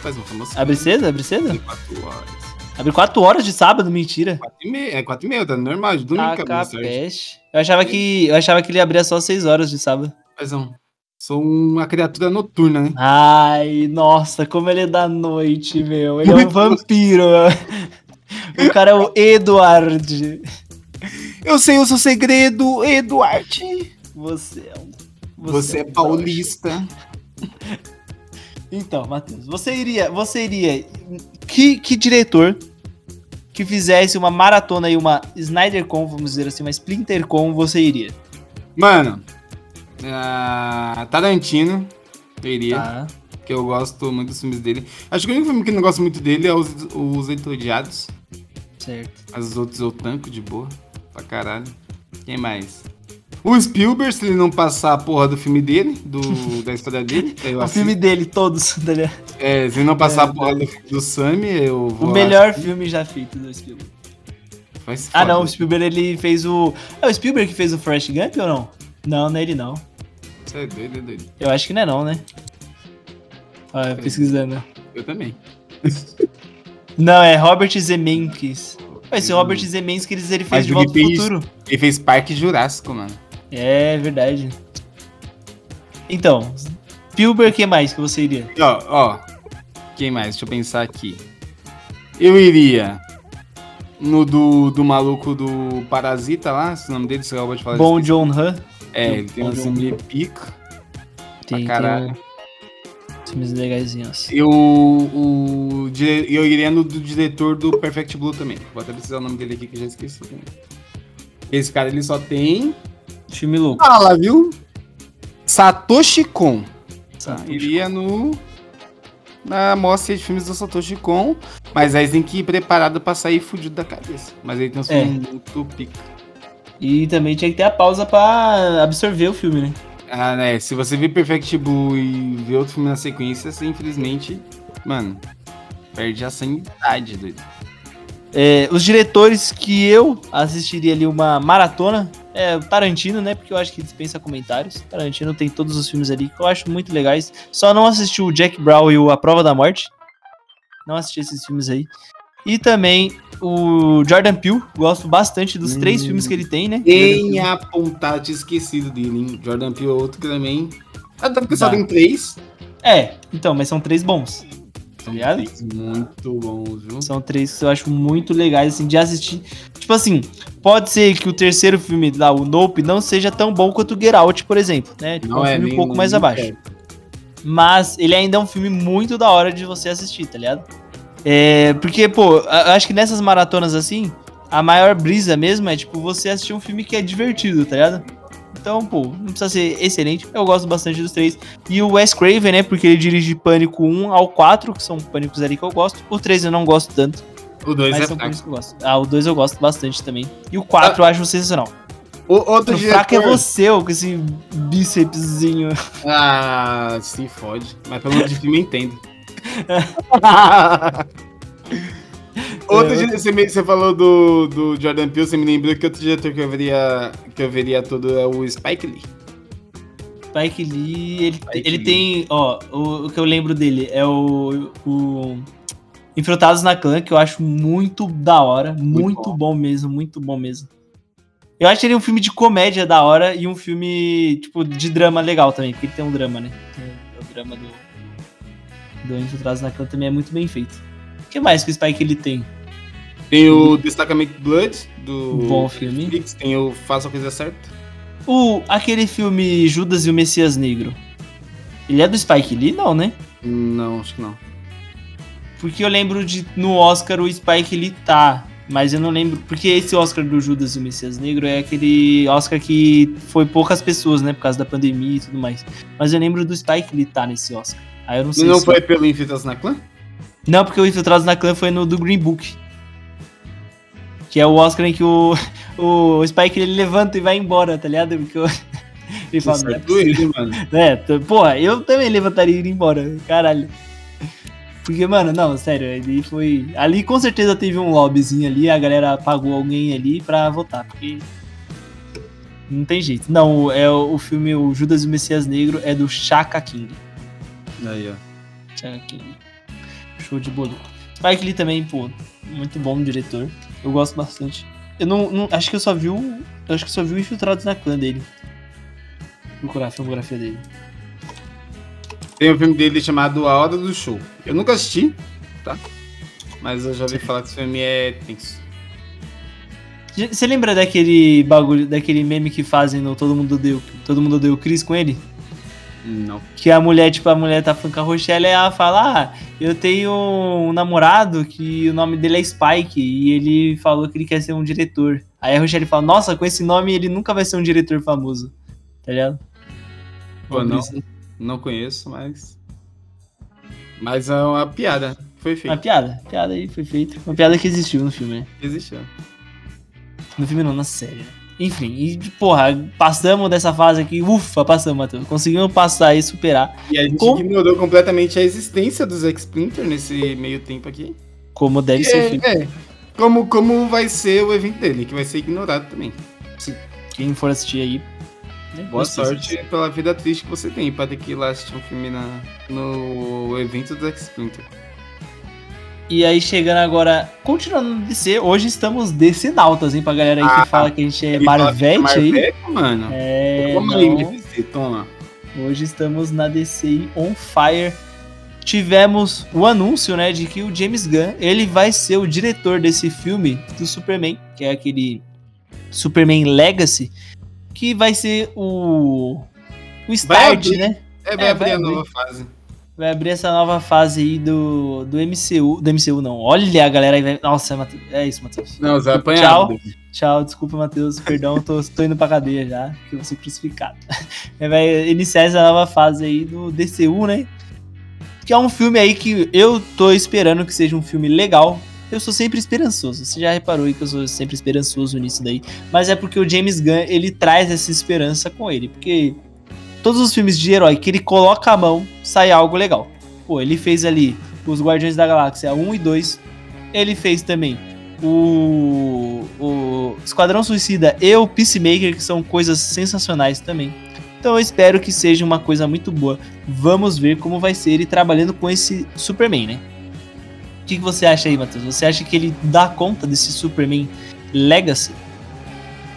Faz uma famosa. Abre cedo? Abre cedo? 4 horas. Abre 4 horas de sábado, mentira. 4 e meia, é 4 e meia, tá normal, de domingo Taca a peste. Eu achava que eu achava que ele abria só 6 horas de sábado. Fazão. Sou uma criatura noturna, né? Ai, nossa, como ele é da noite, meu. Ele é um vampiro. (laughs) o cara é o Eduard. Eu sei o seu segredo, Eduard. Você é um. Você, é paulista. Então, Matheus, você iria, você iria, que, que diretor que fizesse uma maratona e uma SnyderCon, vamos dizer assim, uma SplinterCon, você iria? Mano, uh, Tarantino, eu iria. Tá. Que eu gosto muito dos filmes dele. Acho que o único filme que eu não gosto muito dele é Os, os Entediados. Certo. Mas os outros eu tanco de boa. Pra caralho. Quem mais? O Spielberg, se ele não passar a porra do filme dele, do, da história dele. (laughs) o assisto. filme dele, todos. (laughs) Tá é, se ele não passar é, a porra do, do Sammy, eu vou. O melhor filme já feito do Spielberg. ah, não, o Spielberg ele fez o. É o Spielberg que fez o Fresh Gump ou não? Não, não é ele não. Você é doido, é doido. Eu acho que não é não, né? Olha, é. pesquisando. Eu também. não, é Robert Zemeckis. Esse Robert Zemeckis ele fez Mas De Volta pro Futuro. Ele fez Parque Jurássico, mano. É verdade. Então, Spielberg, que mais que você iria? Ó, ó. Quem mais? Deixa eu pensar aqui. Eu iria no do, do maluco do Parasita lá, se o nome dele, você acabou de falar. Bom John Han. É, ele tem um filme pica. Tem, pra caralho. Tem filmes legaisinhos. Eu, o, eu iria no do diretor do Perfect Blue também. Vou até precisar o nome dele aqui que eu já esqueci. Esse cara ele só tem Filme louco. Lá, viu? Satoshi Kon. Satoshi Iria no. Na mostra de filmes do Satoshi Kon. Mas aí tem que ir preparado pra sair fudido da cabeça. Mas aí tem um é. muito pica. E também tinha que ter a pausa pra absorver o filme, né? Ah, né? Se você ver Perfect Blue e ver outro filme na sequência, você infelizmente, mano, perde a sanidade, doido. É, os diretores que eu assistiria ali uma maratona é o Tarantino, né? Porque eu acho que dispensa comentários. Tarantino tem todos os filmes ali que eu acho muito legais. Só não assisti o Jack Brown e o A Prova da Morte. Não assisti esses filmes aí. E também o Jordan Peele. Gosto bastante dos hum, três filmes que ele tem, né? Em apontar, tinha esquecido dele, hein? Jordan Peele é outro que também. Até porque só tem três. É, então, mas são três bons. Tá ligado? Muito bons, viu? São três que eu acho muito legais, assim, de assistir. Tipo assim, pode ser que o terceiro filme lá, o Nope, não seja tão bom quanto o Get Out, por exemplo, né? Tipo, não é um filme um pouco mais abaixo. Mas ele ainda é um filme muito da hora de você assistir, tá ligado? É, porque, pô, eu acho que nessas maratonas assim, a maior brisa mesmo é, tipo, você assistir um filme que é divertido, tá ligado? Então, pô, não precisa ser excelente. Eu gosto bastante dos três. E o Wes Craven, né? Porque ele dirige Pânico 1 ao 4, que são pânicos ali que eu gosto. O 3 eu não gosto tanto. O 2 é são fraco. Que eu gosto. Ah, o 2 eu gosto bastante também. E o 4 ah. eu acho sensacional. O outro o diretor... fraco é você, com esse bícepszinho. Ah, se fode. Mas pelo menos de filme eu entendo. (laughs) Outro é, você, você falou do, do Jordan Peele, você me lembrou que outro diretor que eu veria, que eu veria todo é o Spike Lee. Spike Lee, ele, Spike ele Lee. tem, ó, o, o, que eu lembro dele é o, o Enfrentados na Clã, que eu acho muito da hora, muito, muito bom. bom. mesmo, muito bom mesmo. Eu acho ele um filme de comédia da hora e um filme, tipo, de drama legal também, porque ele tem um drama, né? O drama do, do na Clã também é muito bem feito que mais que o Spike ele tem? Tem o Destacamento Blood, do Bom filme. Netflix, tem o Faça a Coisa Certa. O, aquele filme Judas e o Messias Negro. Ele é do Spike Lee? Não, né? Não, acho que não. Porque eu lembro de no Oscar o Spike Lee tá. Mas eu não lembro. Porque esse Oscar do Judas e o Messias Negro é aquele Oscar que foi poucas pessoas, né? Por causa da pandemia e tudo mais. Mas eu lembro do Spike Lee tá nesse Oscar. Aí eu não sei Não se foi pelo Infiltrados na Clã? Não, porque o Infiltrados na Clã foi no do Green Book. Que é o Oscar em que o, (laughs) o Spike ele levanta e vai embora, tá ligado? Porque o, (laughs) ele fala, não é ele, mano. (laughs) É, porra, eu também levantaria e iria embora, caralho. Porque, mano, não, sério, ele foi. Ali com certeza teve um lobbyzinho ali, a galera pagou alguém ali pra votar, porque. Não tem jeito. Não, é o, o filme O Judas e o Messias Negro é do Chaka King. Aí, ó. Chaka King. Show de bolo. Spike Lee também, pô, muito bom diretor. Eu gosto bastante. Eu não, não- Acho que eu só vi o. Acho que só vi o Infiltrados na clã dele. Vou procurar a filmografia dele. Tem um filme dele chamado A Hora do Show. Eu nunca assisti, tá? Mas eu já ouvi falar que esse filme é tenso. Você lembra daquele bagulho, daquele meme que fazem no Todo Mundo Deu, Todo Mundo Deu Chris com ele? Não. Que a mulher, tipo, a mulher tá falando com a Rochelle ela fala: Ah, eu tenho um namorado que o nome dele é Spike e ele falou que ele quer ser um diretor. Aí a Rochelle fala: Nossa, com esse nome ele nunca vai ser um diretor famoso. Tá ligado? Pô, não, não conheço, mas. Mas é uma piada. Foi Uma feito. piada, piada aí foi feita. Uma piada que existiu no filme, né? Existiu. No filme não, na série. Enfim, e porra, passamos dessa fase aqui, ufa, passamos, Matheus. Conseguimos passar e superar. E a gente Com- ignorou completamente a existência dos X-Splinter nesse meio tempo aqui. Como deve ser feito. É, é. Como, como vai ser o evento dele, que vai ser ignorado também. Quem for assistir aí. né, Boa sorte pela vida triste que você tem pra ter que ir lá assistir um filme na, no evento dos X-Splinter. E aí, chegando agora, continuando no DC, hoje estamos DC-nautas, hein, pra galera aí Ah, que fala que a gente é Marvete aí. Marvete, mano. É, Toma aí. MDC, toma. Hoje estamos na DC on fire. Tivemos o anúncio, né, de que o James Gunn, ele vai ser o diretor desse filme do Superman, que é aquele Superman Legacy, que vai ser o o start, abrir. né? É, vai É, abrir vai a abrir. nova fase. Vai abrir essa nova fase aí do, do MCU. Do MCU, não. Olha a galera aí. Vai... Nossa, Matheus. É isso, Matheus. Não, você vai apanhar. Tchau. Tchau, desculpa, Matheus. Perdão, tô, tô indo pra cadeia já, que eu vou ser crucificado. Ele (laughs) Vai iniciar essa nova fase aí do DCU, né? Que é um filme aí que eu tô esperando que seja um filme legal. Eu sou sempre esperançoso. Você já reparou aí que eu sou sempre esperançoso nisso daí. Mas é porque o James Gunn, ele traz essa esperança com ele. Porque todos os filmes de herói que ele coloca a mão, sai algo legal. Pô, ele fez ali os Guardiões da Galáxia 1 e 2. Ele fez também o, o Esquadrão Suicida e o Peacemaker, que são coisas sensacionais também. Então eu espero que seja uma coisa muito boa. Vamos ver como vai ser ele trabalhando com esse Superman, né? O que, que você acha aí, Matheus? Você acha que ele dá conta desse Superman Legacy?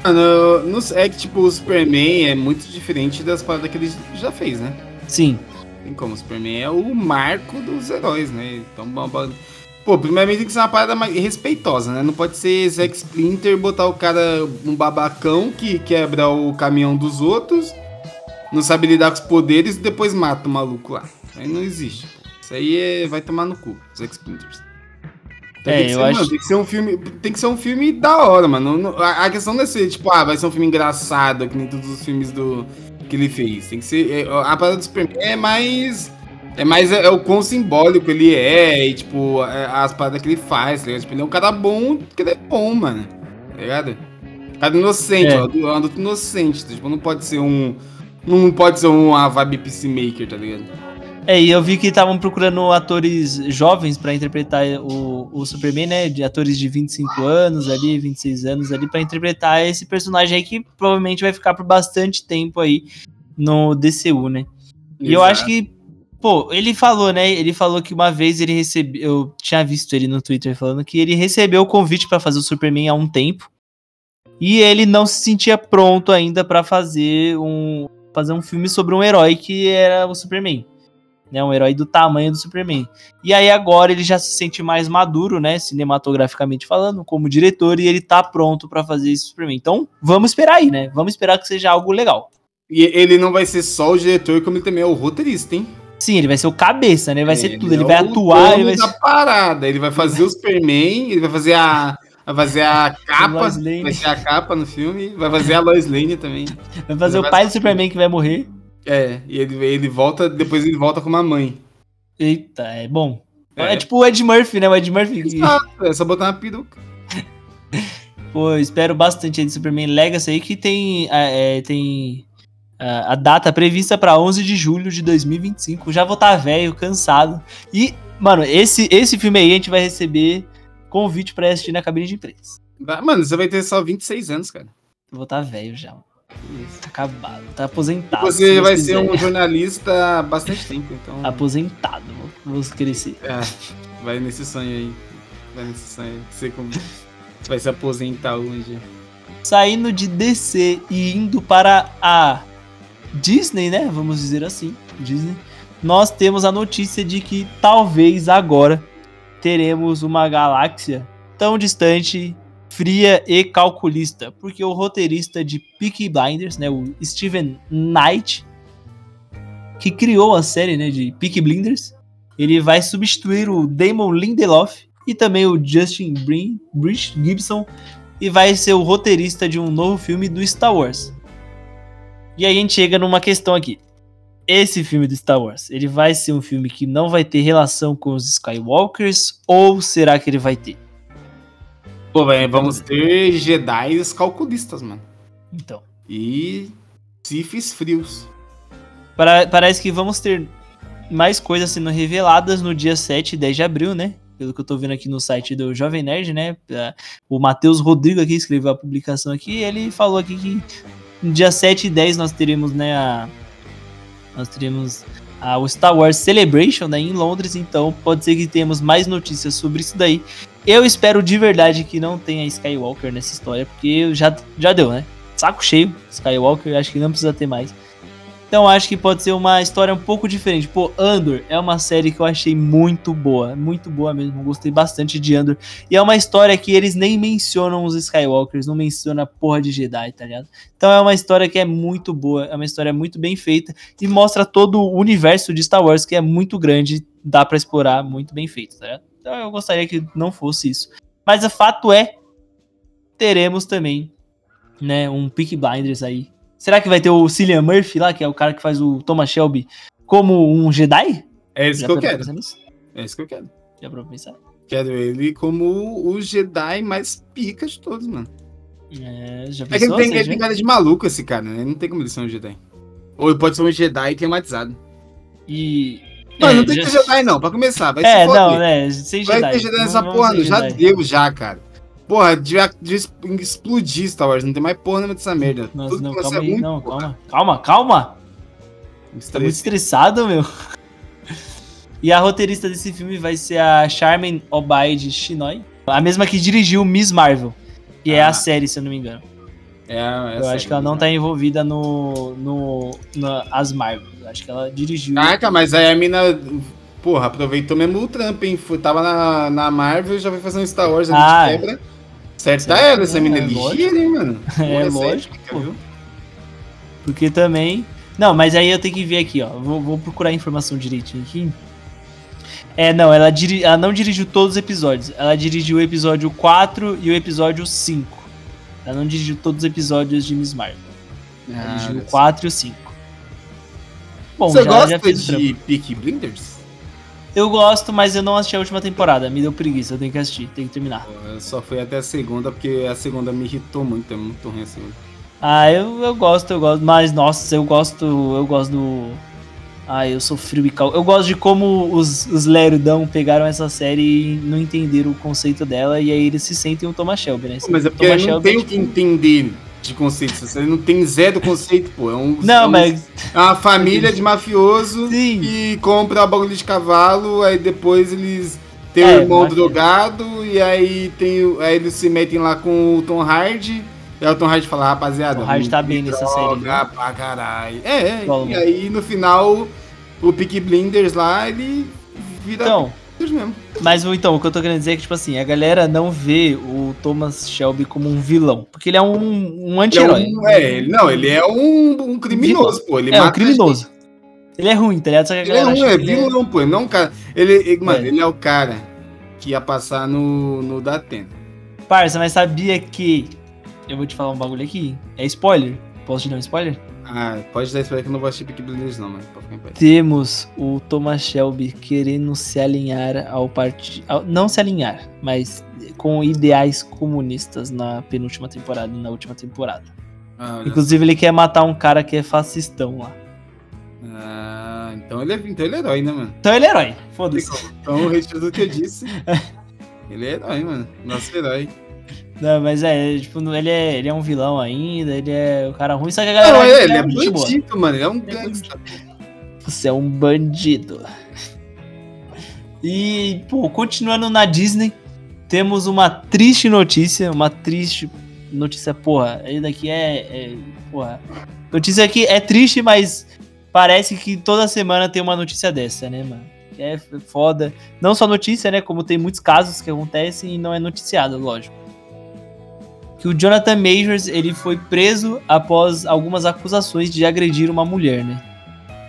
Mano, não é que tipo, o Superman é muito diferente das paradas que ele já fez, né? Sim, Tem como, o Superman é o marco dos heróis, né? Então, bom, bom. pô, primeiramente tem que ser uma parada mais respeitosa, né? Não pode ser Zack Splinter botar o cara um babacão que quebra o caminhão dos outros, não sabe lidar com os poderes e depois mata o maluco lá. Aí não existe. Isso aí é, vai tomar no cu, Zack Splinters. Então É, tem que eu ser, acho- mano, tem que ser um filme, tem que ser um filme da hora, mano. A, questão não é ser tipo, ah, vai ser um filme engraçado, que nem todos os filmes do que ele fez. Tem que ser é, a parada do Superman é mais é mais é, o quão simbólico ele é e tipo é, as paradas que ele faz, tá ligado? Tipo, ele é um cara bom, porque ele é bom, mano. Tá ligado? Cara inocente, É. ó, é um adulto inocente, tá? tipo, não pode ser um não pode ser uma vibe peacemaker, tá ligado? É, e eu vi que estavam procurando atores jovens pra interpretar o, o Superman, né? De atores de 25 anos ali, 26 anos ali, pra interpretar esse personagem aí que provavelmente vai ficar por bastante tempo aí no DCU, né? E eu acho que, pô, ele falou, né? Ele falou que uma vez ele recebeu. Eu tinha visto ele no Twitter falando que ele recebeu o convite pra fazer o Superman há um tempo. E ele não se sentia pronto ainda pra fazer um fazer um filme sobre um herói que era o Superman. Né, um herói do tamanho do Superman. E aí agora ele já se sente mais maduro, né, cinematograficamente falando, como diretor, e ele tá pronto pra fazer esse Superman. Então, vamos esperar aí, né? Vamos esperar que seja algo legal. E ele não vai ser só o diretor, como ele também é o roteirista, hein? Sim, ele vai ser o cabeça, né? Ele vai ser tudo, ele é vai atuar, ele vai da parada. Ele vai fazer o Superman, ele vai fazer a. Vai fazer a (laughs) capa. Vai ser a capa no filme. Vai fazer a Lois Lane também. Vai fazer Ele o vai pai do Superman que vai morrer. É, e ele, ele volta, depois ele volta com uma mãe. Eita, é bom. É, tipo o Ed Murphy, né? O Ed Murphy. Exato, é só botar uma peruca. (laughs) Pô, espero bastante aí de Superman Legacy aí, que tem, é, é, tem ah, a data prevista pra 11 de julho de 2025. Já vou estar velho, cansado. E, mano, esse, esse filme aí a gente vai receber convite pra assistir na cabine de imprensa. Mano, você vai ter só 26 anos, cara. Vou estar velho já, mano. Tá acabado, tá aposentado. se Você Deus vai quiser. ser um jornalista há bastante tempo, então. Aposentado, vou, crescer. É, vai nesse sonho aí. Vai nesse sonho aí. Você vai se aposentar hoje. Saindo de DC e indo para a Disney, né? Vamos dizer assim, Disney. Nós temos a notícia de que talvez agora teremos uma galáxia tão distante, fria e calculista, porque o roteirista de Peaky Blinders, né, o Steven Knight, que criou a série, né, de Peaky Blinders, ele vai substituir o Damon Lindelof e também o Justin Brin, Gibson e vai ser o roteirista de um novo filme do Star Wars. E aí a gente chega numa questão aqui. Esse filme do Star Wars, ele vai ser um filme que não vai ter relação com os Skywalkers ou será que ele vai ter? Pô, vai- vamos ter Jedi calculistas, mano. Então, E Sifis frios. para- parece que vamos ter mais coisas sendo reveladas no dia 7 e 10 de abril, né? Pelo que eu tô vendo aqui no site do Jovem Nerd, né? Ah, O Matheus Rodrigo aqui escreveu a publicação aqui ele falou aqui que no dia 7 e 10 nós teremos, né, a, nós teremos a, o Star Wars Celebration né, em Londres, então pode ser que tenhamos mais notícias sobre isso daí. Eu espero de verdade que não tenha Skywalker nessa história, porque já, já deu, né? Saco cheio, Skywalker, acho que não precisa ter mais. Então acho que pode ser uma história um pouco diferente. Pô, Andor é uma série que eu achei muito boa, muito boa mesmo. Gostei bastante de Andor. E é uma história que eles nem mencionam os Skywalkers, não menciona a porra de Jedi, tá ligado? Então é uma história que é muito boa, é uma história muito bem feita e mostra todo o universo de Star Wars que é muito grande, dá pra explorar, muito bem feito, tá ligado? Então eu gostaria que não fosse isso. Mas o fato é, teremos também, né, um Peak Blinders aí. Será que vai ter o Cillian Murphy lá, que é o cara que faz o Thomas Shelby, como um Jedi? É isso Já que eu quero. É isso que eu quero. Já pra pensar? Quero ele como o Jedi mais pica de todos, mano. É, já É que ele pensou? tem, ele cara de maluco esse cara, né? Não tem como ele ser um Jedi. Ou ele pode ser um Jedi tematizado. E... Não, é, não tem já- que ter Jedi não, pra começar. Vai É, não, né, sem Vai Jedi. ter Jedi nessa Não porra, ter já deu já, cara. Porra, devia, devia explodir Star Wars, não tem mais porra nenhuma dessa merda. Nossa, Tudo não, calma aí, não, porra. calma, calma, calma. Tá muito estressado, meu. E a roteirista desse filme vai ser a Charmin Obaid Shinoy, a mesma que dirigiu Miss Marvel, que é Ah. a série, se eu não me engano. É, é Eu acho que ela não tá envolvida no, no, no as Marvel. Acho que ela dirigiu. Caraca, mas aí a mina, porra, aproveitou mesmo o Trump, hein? Tava na, na Marvel e já foi fazer um Star Wars ali Ah, de quebra. Certo, certo. tá ela, essa mina É, é lógico. ligeira, hein, mano? (laughs) É, aí lógico, pô. viu? Porque também. Não, mas aí eu tenho que ver aqui, ó. Vou, vou procurar a informação direitinho aqui. É, não, ela, diri... ela não dirigiu todos os episódios. Ela dirigiu o episódio 4 e o episódio 5. Ela não dirigiu todos os episódios de Miss Marvel. Ela Ah, dirigiu o olha só. 4 e o 5. Bom, Você já, gosta já de Peaky Blinders? Eu gosto, mas eu não assisti a última temporada. Me deu preguiça, eu tenho que assistir, tenho que terminar. Eu só fui até a segunda, porque a segunda me irritou muito, é muito ruim a segunda. Ah, eu, eu gosto, eu gosto, mas nossa, eu gosto, eu gosto do. Ah, eu sou frio e cal. Eu gosto de como os, os Lerudão pegaram essa série e não entenderam o conceito dela, e aí eles se sentem o Thomas Shelby, né? Mas é porque Thomas eu não Shelby tenho tipo- que entender de conceito. Você não tem zero conceito, pô. É, um, é Não, um- mas. é uma família de mafioso Sim. que compra bagulho de cavalo, aí depois eles têm É, o irmão drogado, e aí, tem, aí eles se metem lá com o Tom Hardy. E aí o Tom Hardy fala, rapaziada. O Hardy tá bem nessa série, né? pra caralho. É, é, Bom. e aí no final, o Peaky Blinders lá, ele vira Então, Mesmo. mas então, o que eu tô querendo dizer é que, tipo assim, a galera não vê o Thomas Shelby como um vilão, porque ele é um, um é, anti-herói. um, é, ele, não, ele é um, um criminoso, pô. Ele É, um criminoso. Ele é ruim, tá ligado? Só que a Ele é, acha é é- vilão, pô. Ele não é um cara. Ele, ele- mano, É. ele é o cara que ia passar no, no Datena. Parça, mas sabia que. Eu vou te falar um bagulho aqui. É spoiler? Posso te dar um spoiler? Ah, pode dar spoiler que eu não vou assistir Peaky Blinders não, mano. Pode ficar em paz. Temos o Thomas Shelby querendo se alinhar ao partido. Não se alinhar, mas com ideais comunistas na penúltima temporada e na última temporada. Ah, Inclusive, ele quer matar um cara que é fascistão lá. Ah, então ele, é, então ele é herói, né, mano? Então ele é herói, foda-se. Então, o retiro do que eu disse. (laughs) ele é herói, mano. Nosso herói. Não, mas é, tipo, ele é, ele é um vilão ainda, ele é o cara ruim, só que a galera. Não, que ele é boa. bandido, mano. Ele é um Ele é gangsta. Você é um bandido. E, pô, continuando na Disney, temos uma triste notícia, uma triste notícia, porra, aí daqui é, é porra, notícia que é triste, mas parece que toda semana tem uma notícia dessa, né, mano? É foda. Não só notícia, né, como tem muitos casos que acontecem e não é noticiado, lógico. Que o Jonathan Majors, ele foi preso após algumas acusações de agredir uma mulher, né?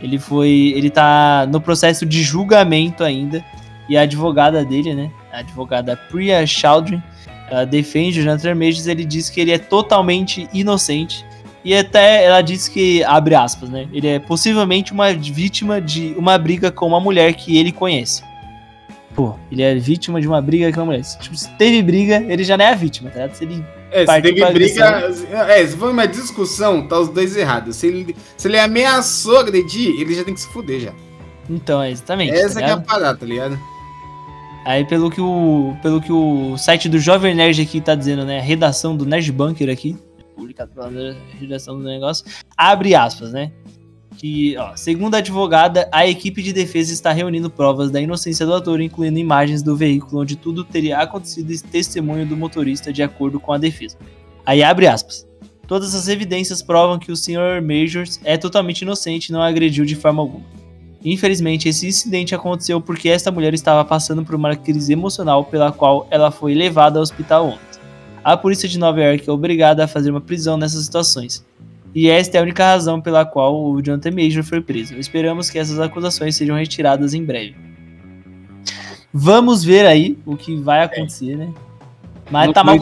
Ele foi. Ele tá no processo de julgamento ainda. E a advogada dele, né? A advogada Priya Chowdhury, ela defende o Jonathan Majors. Ele diz que ele é totalmente inocente. E até ela diz que, abre aspas, né? Ele é possivelmente uma vítima de uma briga com uma mulher que ele conhece. Pô, ele é vítima de uma briga com uma mulher. Tipo, se teve briga, ele já não é a vítima, tá ligado? Se ele É, se teve briga. É, se for uma discussão, tá os dois errados. Se ele, se ele ameaçou agredir, ele já tem que se fuder já. Então, é exatamente. tá Essa que é a parada, tá ligado? Aí pelo que o pelo que o site do Jovem Nerd aqui tá dizendo, né, a redação do Nerd Bunker aqui, publicado pela redação do negócio, abre aspas, né? Que, ó, segundo a advogada, a equipe de defesa está reunindo provas da inocência do ator, incluindo imagens do veículo onde tudo teria acontecido e testemunho do motorista de acordo com a defesa. Aí abre aspas. Todas as evidências provam que o Sr. Majors é totalmente inocente e não agrediu de forma alguma. Infelizmente, esse incidente aconteceu porque esta mulher estava passando por uma crise emocional pela qual ela foi levada ao hospital ontem. A polícia de Nova York é obrigada a fazer uma prisão nessas situações. E esta é a única razão pela qual o Jonathan Major foi preso. Esperamos que essas acusações sejam retiradas em breve. Vamos ver aí o que vai acontecer, né? Mas Não tá mal.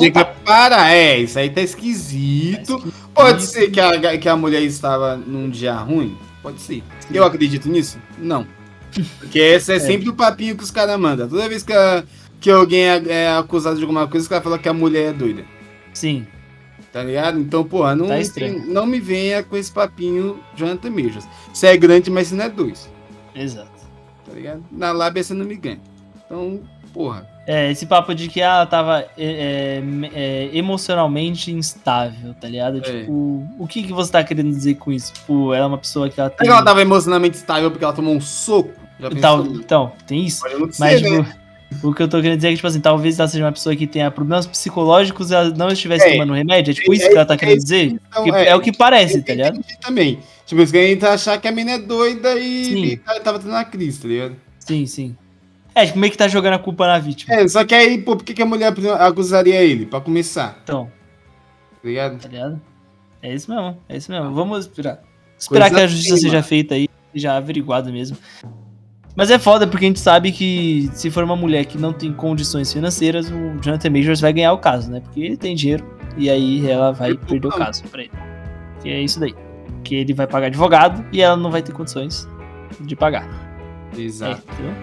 Para, é, isso aí tá esquisito. Tá Pode ser que a, que a mulher estava num dia ruim? Pode ser. Eu acredito nisso? Não. (laughs) Porque esse é, sempre o papinho que os caras mandam. Toda vez que, a- que alguém é, é acusado de alguma coisa, os caras falam que a mulher é doida. Sim, Tá ligado? Então, porra, não, Tá tem- não me venha com esse papinho Jonathan Majors. Você é grande, mas você não é dois. exato. Tá ligado? Na lábia você não me ganha. Então, porra. É, esse papo de que ela tava é, é, é, emocionalmente instável, tá ligado? É. Tipo, o que, que você tá querendo dizer com isso? Tipo, ela é uma pessoa que ela Será tem. que ela tava emocionalmente estável porque ela tomou um soco? Então, então, tem isso. Mas, ser, tipo, né? O que eu tô querendo dizer é que, tipo assim, talvez ela seja uma pessoa que tenha problemas psicológicos e ela não estivesse É. tomando remédio. É tipo É, isso que ela tá é querendo isso dizer? Então, Porque é, o que parece, tá ligado? Também. Tipo, isso que a gente achar que a menina é doida e, e tá- tava tendo uma crise, tá ligado? Sim, sim. É, tipo, meio que tá jogando a culpa na vítima. É, só que aí, pô, por que, que a mulher acusaria ele? Pra começar, Então, tá ligado? tá ligado? É isso mesmo, é isso mesmo. Vamos esperar. Esperar Coisa que a justiça feia. seja feita aí, já averiguado mesmo. Mas é foda porque a gente sabe que se for uma mulher que não tem condições financeiras, o Jonathan Majors vai ganhar o caso, né? Porque ele tem dinheiro e aí ela vai Eu perder o caso pra ele. Que é isso daí. Que ele vai pagar advogado e ela não vai ter condições de pagar. É, Exato. entendeu?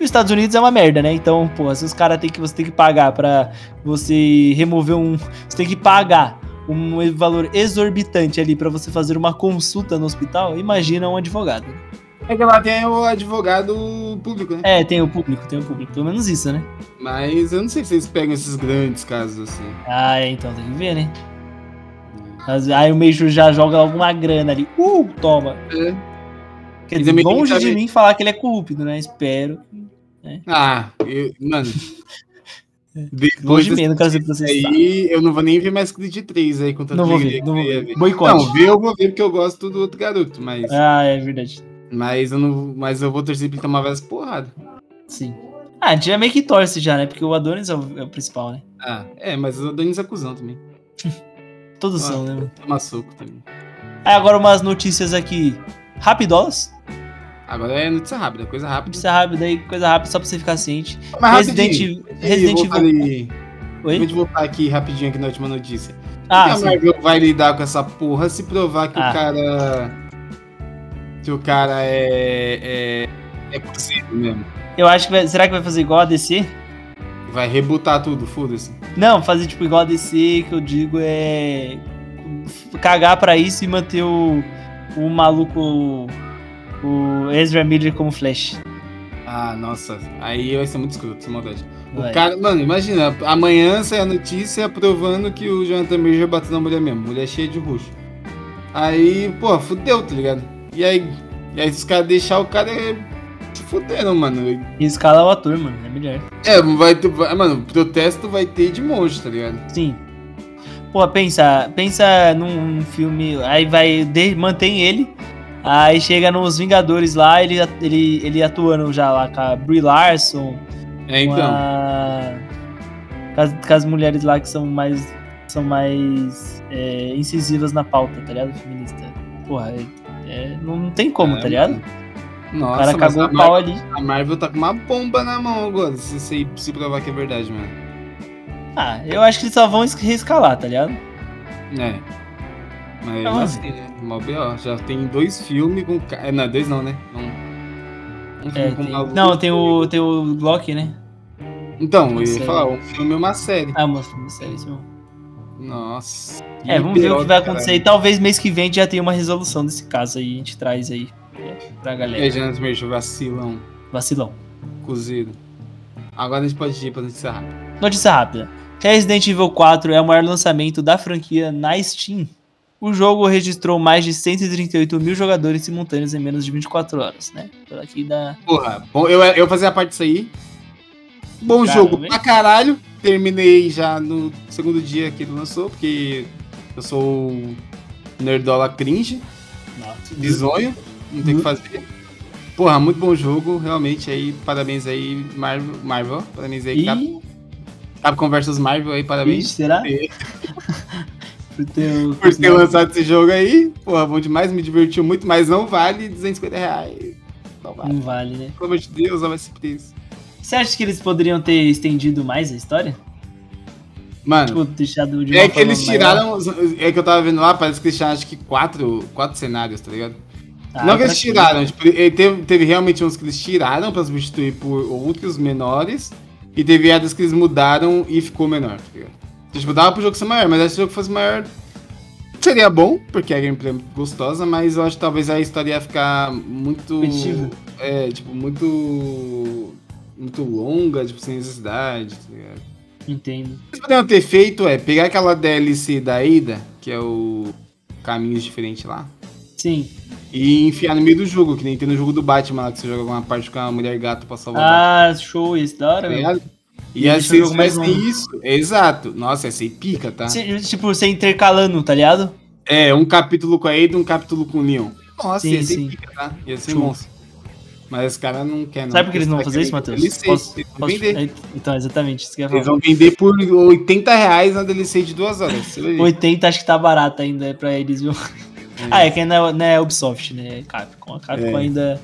E os Estados Unidos é uma merda, né? Então, pô, se os caras tem que você tem que pagar pra você remover um, você tem que pagar um valor exorbitante ali pra você fazer uma consulta no hospital, imagina um advogado. É que ela tem o advogado público, né? É, tem o público, tem o público, pelo menos isso, né? Mas eu não sei se eles pegam esses grandes casos assim. Ah, é, então tem que ver, né? Mas Aí o Major já joga alguma grana ali. Uh, toma. É. Quer dizer, longe de mim falar que ele é corrupto, né? Espero. Ah, eu- mano. (laughs) Depois Longe de desse mim, não quero ser processado. aí, eu não vou nem ver mais Creed 3 aí contra Não vou ver, não vou ver. Boicote. Não, ver eu vou ver porque eu gosto do outro garoto, mas, Ah, é verdade. Mas, eu, não, mas eu vou torcer pra ele tomar várias porradas. Sim. Ah, a gente já meio que torce já, né? Porque o Adonis é o, é o principal, né? Ah, é, mas o Adonis é cuzão também. (laughs) Todos Ah. são, né? mano? Toma soco também. Aí agora umas notícias aqui rapidolas. Agora é notícia rápida, coisa rápida. Notícia rápida aí, coisa rápida só pra você ficar ciente. Mas Resident, Resident Evil. Oi? Vamos voltar aqui rapidinho aqui na última notícia. Ah, a sim. Marvel vai lidar com essa porra se provar que Ah. o cara. O cara é. É, é possível mesmo. Eu acho que vai, será que vai fazer igual a DC? Vai rebutar tudo, foda-se. Não, fazer tipo igual a DC, que eu digo é cagar pra isso e manter o, o maluco o Ezra Miller como Flash. Ah, nossa. Aí vai ser muito escroto, sem maldade. Vai. O cara, mano, imagina, amanhã sai a notícia provando que o Jonathan Major bateu na mulher mesmo. Mulher cheia de roxo. Aí, pô, fudeu, tá ligado? E aí, e aí os caras deixar o cara é, se fuderam, mano. E escala o ator, mano, é melhor. É, vai vai- mano, protesto vai ter de monte, tá ligado? Sim. Pô, pensa, pensa num filme, aí vai, de, mantém ele, aí chega nos Vingadores lá, ele, ele, ele atuando já lá com a Brie Larson, É, com, então. a- com as, com as mulheres lá que são mais, são mais é, incisivas na pauta, tá ligado? Feminista. Porra, é- é, não, não tem como, É, tá ligado? mano. O Nossa, cara cagou o pau ali. A Marvel tá com uma bomba na mão agora, se, se, se provar que é verdade, mano. Ah, eu acho que eles só vão es- reescalar, tá ligado? É. Mas Então, assim, né? Mó B.O. Já tem dois filmes com. É, não, dois não, né? Um, um filme É, com tem- maluco. não, tem o, tem o Loki, né? Então, eu ia Série. falar, um filme é uma série. Ah, moço, sério, isso mesmo. Nossa. É, vamos ver o que vai acontecer. E talvez mês que vem a gente já tenha uma resolução desse caso aí. A gente traz aí é, pra caralho. galera. É, Janet Major, vacilão, Vacilão. cozido. Agora a gente pode ir pra notícia rápida. Notícia rápida. Resident Evil 4 é o maior lançamento da franquia na Steam. O jogo registrou mais de 138 mil jogadores simultâneos em menos de 24 horas, né? Por aqui dá. Porra, bom, eu, eu fazia parte disso aí. Bom Caramba, jogo pra caralho. Terminei já no segundo dia que ele lançou, porque eu sou o nerdola cringe, bizonho, não tem o que fazer. Porra, muito bom jogo, realmente aí, parabéns aí, Marvel, Marvel parabéns aí, Cap, E. Capcom vs Marvel aí, Ixi, parabéns. será? Por ter, (laughs) Por ter lançado esse jogo aí, porra, bom demais, me divertiu muito, mas não vale 250 reais. Não vale. Não vale, né? Pelo amor de Deus, não vai ser preço. Você acha que eles poderiam ter estendido mais a história? Mano, Tipo, deixado de É que eles maior? tiraram. É que eu tava vendo lá, parece que eles tiraram acho que quatro, quatro cenários, tá ligado? Ah, não que pra eles tiraram, tipo, teve, teve realmente uns que eles tiraram pra substituir por outros menores. E teve áreas que eles mudaram e ficou menor, tá ligado? Então, tipo, dava pro jogo ser maior, mas se o jogo fosse maior. Seria bom, porque a gameplay é gostosa, mas eu acho que talvez a história ia ficar muito. É, tipo, muito. Muito longa, tipo, sem necessidade, tá ligado? Entendo. Eles poderiam ter feito é pegar aquela DLC da Ada, que é o Caminhos Diferentes lá, Sim. e enfiar no meio do jogo, que nem tem no jogo do Batman lá, que você joga uma parte com a mulher gato pra salvar o. Ah, show, esse da hora, tá velho. E E deixa assim, o longo. isso, exato. Nossa, ia ser pica, tá? Tipo, você intercalando, tá ligado? É, um capítulo com a Ada, um capítulo com o Leon. Nossa, Sim, ia ser sim. pica, tá? Ia ser monstro. Mas os caras não querem. Sabe por que eles não vão Eles fazer isso, Matheus? DLC, Posso- eles vão posso- vender. é, Então, exatamente, isso que eu ia Eles falar. vão vender por 80 reais na DLC de duas horas. Você vai ver. 80 acho que tá barato ainda pra eles, viu? Ah, é que não é, não é Ubisoft, né? É Capcom. A Capcom É. ainda.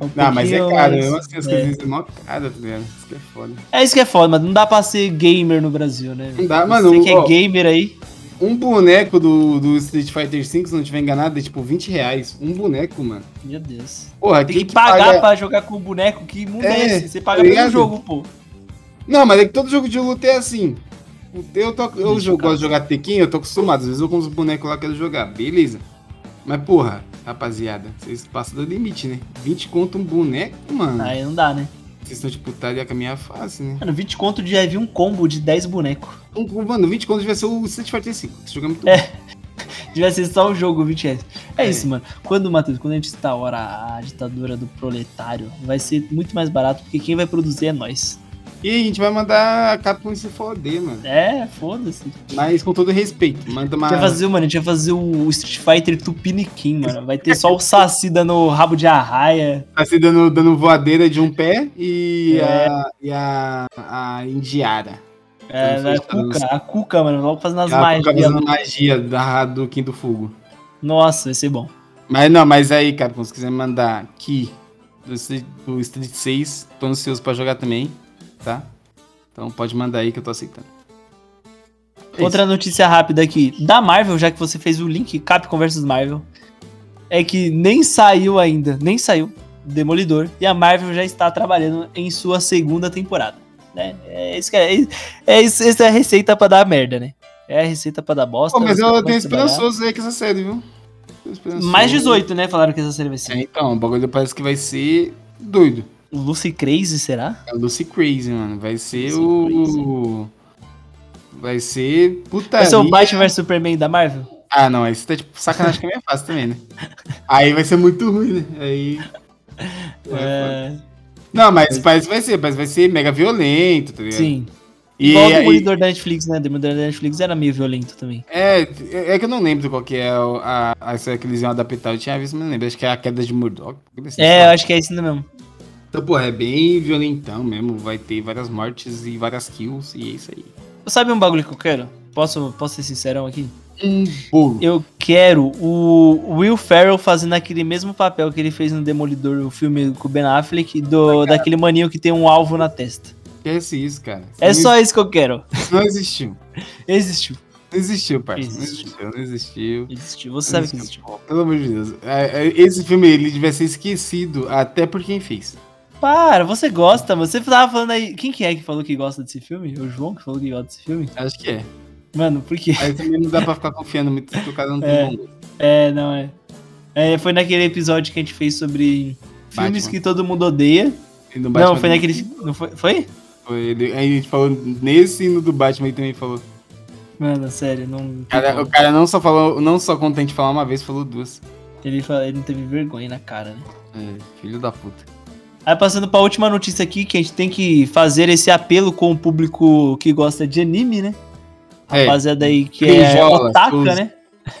é um Não, mas é caro, mais- mesmo assim as é. coisas são mó caro, tá ligado? Isso que é foda. É isso que é foda, mas não dá pra ser gamer no Brasil, né? Não dá, mano, Você que é gamer aí. Um boneco do, do Street Fighter V, se não tiver enganado, é tipo 20 reais. Um boneco, mano. Meu Deus. Porra, Tem quem que pagar paga- pra jogar com o boneco. Que mundo é, É, esse? Você tá paga pelo jogo, pô. Não, mas é que todo jogo de luta é assim. Eu, tô, eu jogo, gosto de jogar Tekken, eu tô acostumado. Às vezes eu com os bonecos lá quero jogar, beleza. Mas porra, rapaziada, vocês passam do limite, né? 20 conto um boneco, mano. Aí não dá, né? Estão tipo putaria com a minha face, né? Mano, 20 conto já vi um combo de 10 bonecos. Um- Mano, 20 conto devia ser o Street Fighter V. Esse jogo é muito (laughs) É. Devia ser só o jogo, 20 reais. É, É. isso, mano. Quando, Matheus, quando a gente instaura a ditadura do proletário, vai ser muito mais barato, porque quem vai produzir é nós. E a gente vai mandar a Capcom se foder, mano. É, foda-se. Mas com todo respeito. Manda uma. A gente vai fazer, mano, a gente vai fazer o Street Fighter Tupiniquim, mano. Vai ter só o Saci dando rabo de arraia. Tá se dando, dando voadeira de um pé e, É. a, e a, a Indiara. É, Então, a. Cuca, a Cuca, mano, logo fazendo as Ela fica magias. fazendo magia da, do Quinto Fogo. Nossa, vai ser bom. Mas não, mas aí, Capcom, se quiser mandar aqui do, Street- do Street 6, tô ansioso pra jogar também, tá? Então pode mandar aí que eu tô aceitando. É Outra notícia rápida aqui. Da Marvel, já que você fez o link Capcom vs Marvel, é que nem saiu ainda, nem saiu Demolidor, e a Marvel já está trabalhando em sua segunda temporada. Né? É isso que é, é, é isso, essa é a receita pra dar merda, né? É a receita pra dar bosta. Pô, mas eu tenho esperançoso aí com essa série, viu? Mais 18, né? Falaram que essa série vai É, ser. então, o bagulho parece que vai ser doido. Lucy Crazy, será? É Lucy Crazy, mano. Vai ser Lucy o. Vai ser putaria. Vai ser o Batman vs Superman da Marvel? Ah, não, você tá tipo sacanagem que é minha fase também, né? (laughs) Aí vai ser muito ruim, né? Aí. É, Não, mas parece que vai ser, mas vai ser mega violento, tá ligado? sim. E, Igual o Demolidor da Netflix, né? O Demolidor da Netflix era meio violento também. é, é que eu não lembro qual que é a, a, essa que eles iam adaptar. Eu tinha visto, mas não lembro. Acho que é a queda de Murdoch. assim, É, eu acho que é isso mesmo. Então, porra, é bem violentão mesmo. Vai ter várias mortes e várias kills, e é isso aí. Sabe um bagulho que eu quero? Posso, posso ser sincerão aqui? Um bolo. Eu quero o Will Ferrell fazendo aquele mesmo papel que ele fez no Demolidor, o filme com o Ben Affleck, do, daquele maninho que tem um alvo na testa. Esquece isso, cara. É Não só isso que eu quero. Não existiu. (laughs) Existiu. Não existiu, parça. Não Existiu. existiu, não existiu. Existiu. Você sabe que existiu. Pô, Pelo amor de Deus. É, é, Esse filme, ele devia ser esquecido até por quem fez. Para, você gosta. Você tava falando aí. Quem que é que falou que gosta desse filme? O João que falou que gosta desse filme? Acho que é. Mano, por quê? Aí também não dá pra ficar confiando muito que o cara não tem É. bom gosto. É, não é. É, foi naquele episódio que a gente fez sobre filmes Batman. que todo mundo odeia. Não, foi naquele. Não foi? Foi? foi Aí a gente falou nesse e no do Batman ele também falou. Mano, sério, não. O cara, o cara não só falou, não só contente de falar uma vez, falou duas. Ele, fala- ele não teve vergonha na cara, né? É, filho da puta. Aí passando pra última notícia aqui, que a gente tem que fazer esse apelo com o público que gosta de anime, né? É, Rapaziada aí que é Crinjola, otaka, né?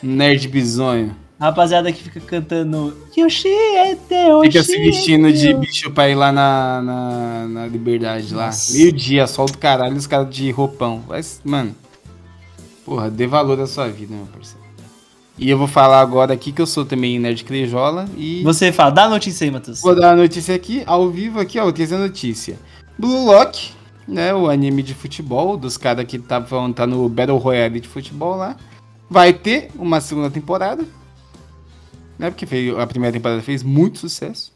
Nerd bizonho. Rapaziada que fica cantando Yoshi é. Fica se vestindo de bicho pra ir lá na, na, na liberdade lá. Nossa. Meio dia, sol do caralho, os caras de roupão. Mas, mano, porra, dê valor à sua vida, meu parceiro. E eu vou falar agora aqui que eu sou também nerd crejola e Você fala, dá a notícia aí, Matheus. vou dar a notícia aqui, ao vivo aqui, ó, terceira notícia. Blue Lock, né, o anime de futebol, dos caras que tá, tá no Battle Royale de futebol lá, vai ter uma segunda temporada, né, porque fez- a primeira temporada fez muito sucesso.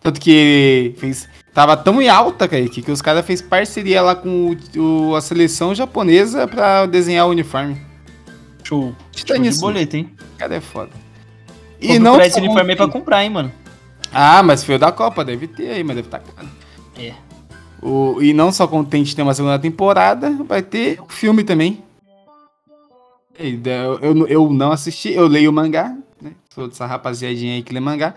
Tanto que fez, tava tão em alta, Kaique, que os caras fez parceria lá com o- o- a seleção japonesa pra desenhar o uniforme. Show. Show de boleto, hein? O cara é foda. E não esse só uniforme aí pra comprar, hein, mano. Ah, mas foi o da Copa, deve ter aí, mas deve estar caro. É. O, e não só contente de ter uma segunda temporada, vai ter um filme também. Eu, eu, eu não assisti, eu leio o mangá, né? Sou dessa rapaziadinha aí que lê mangá.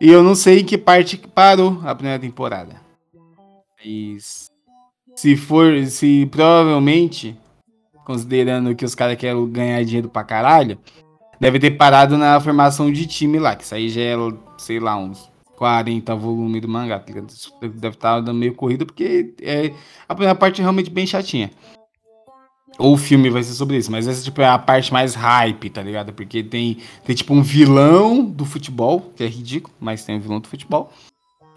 E eu não sei em que parte parou a primeira temporada. Mas se for, se provavelmente, considerando que os caras querem ganhar dinheiro pra caralho, deve ter parado na formação de time lá, que isso aí já é, sei lá, uns 40 volumes do mangá. tá Deve estar dando meio corrido, porque é, a primeira parte é realmente bem chatinha. Ou o filme vai ser sobre isso, mas essa tipo, é a parte mais hype, tá ligado? Porque tem, tem tipo um vilão do futebol, que é ridículo, mas tem um vilão do futebol.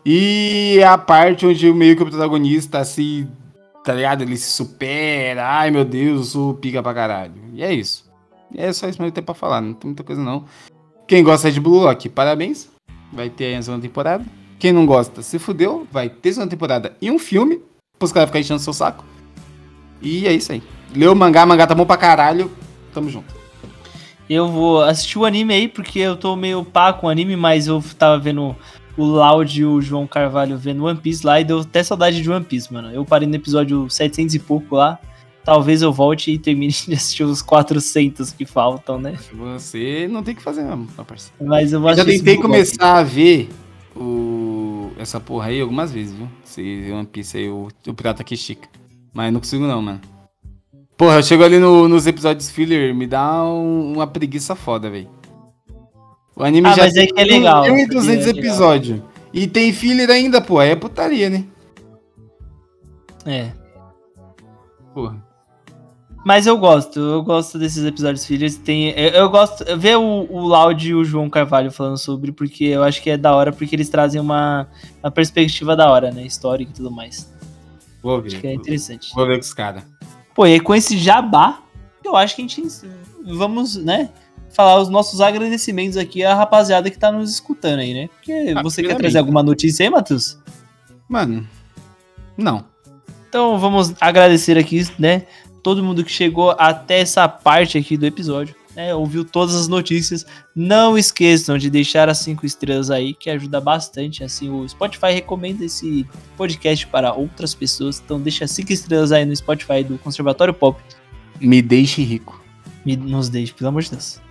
E é a parte onde meio que o protagonista se. Tá ligado? Ele se supera. Ai meu Deus, eu sou pica pra caralho. E é isso. E é só isso que tem pra falar, não tem muita coisa não. Quem gosta de Blue Lock, parabéns. Vai ter a segunda temporada. Quem não gosta, se fudeu. Vai ter segunda temporada e um filme. Pros caras ficarem enchendo seu saco. E é isso aí. Leu o mangá, mangá tá bom pra caralho. Tamo junto. Eu vou assistir o anime aí, porque eu tô meio pá com o anime, mas eu tava vendo o Loud e o João Carvalho vendo One Piece lá e deu até saudade de One Piece, mano. Eu parei no episódio 700 e pouco lá. Talvez eu volte e termine de assistir os 400 que faltam, né? Você não tem o que fazer mesmo, meu parceiro. Mas eu vou Eu já tentei começar a ver o... essa porra aí algumas vezes, viu? Esse One Piece aí, o, o Pirata que estica. Mas não consigo não, mano. Porra, eu chego ali no- nos episódios filler, me dá um- uma preguiça foda, velho. O anime Ah, já mas é que é legal, 1.200 porque é episódios. E tem filler ainda, pô. Aí é putaria, né? É. Porra. Mas eu gosto, eu gosto desses episódios fillers. Tem, eu, eu gosto ver o, o Loud e o João Carvalho falando sobre, porque eu acho que é da hora, porque eles trazem uma, uma perspectiva da hora, né? Histórica e tudo mais. Vou Acho ver. que é interessante. Vou ver com os caras. Pô, e aí com esse jabá, eu acho que a gente vamos, né, falar os nossos agradecimentos aqui à rapaziada que tá nos escutando aí, né? Porque Ah, você quer trazer alguma notícia aí, Matheus? Mano, não. Então vamos agradecer aqui, né? Todo mundo que chegou até essa parte aqui do episódio, né? Ouviu todas as notícias. Não esqueçam de deixar as cinco estrelas aí, que ajuda bastante. Assim, o Spotify recomenda esse podcast para outras pessoas. Então deixa cinco estrelas aí no Spotify do Conservatório Pop. Me deixe rico. Me, nos deixe, pelo amor de Deus.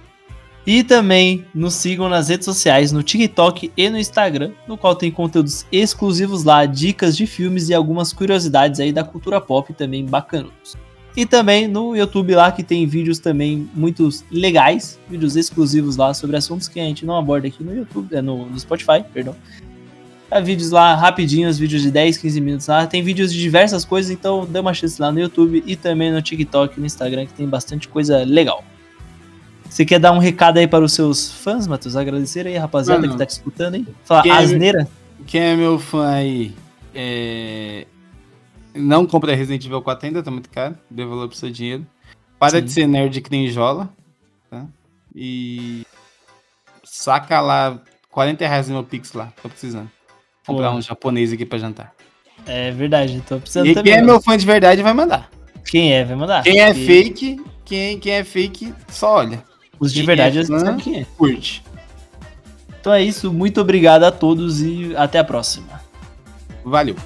E também nos sigam nas redes sociais, no TikTok e no Instagram, no qual tem conteúdos exclusivos lá, dicas de filmes e algumas curiosidades aí da cultura pop também bacanudos. E também no YouTube lá que tem vídeos também muito legais, vídeos exclusivos lá sobre assuntos que a gente não aborda aqui no YouTube, é, no, no Spotify, perdão. Há vídeos lá rapidinhos, vídeos de 10, 15 minutos lá. Tem vídeos de diversas coisas, então dê uma chance lá no YouTube e também no TikTok e no Instagram que tem bastante coisa legal. Você quer dar um recado aí para os seus fãs, Matheus? Agradecer aí, rapaziada, Mano, que tá te escutando, hein? Falar quem é- asneira? Quem é meu fã aí, é... não compra Resident Evil 4 ainda, tá muito caro. Devolva seu dinheiro. Para Sim. de ser nerd que nem jola, tá? E saca lá 40 reais no meu Pix lá, tô precisando. Comprar um japonês aqui pra jantar. É verdade, tô precisando E também. quem é meu fã de verdade vai mandar. Quem é? Vai mandar. Quem é Porque fake, quem, quem é fake, só olha. Os de quem verdade é fã- sabem quem é. Curte. Então é isso, muito obrigado a todos e até a próxima. Valeu.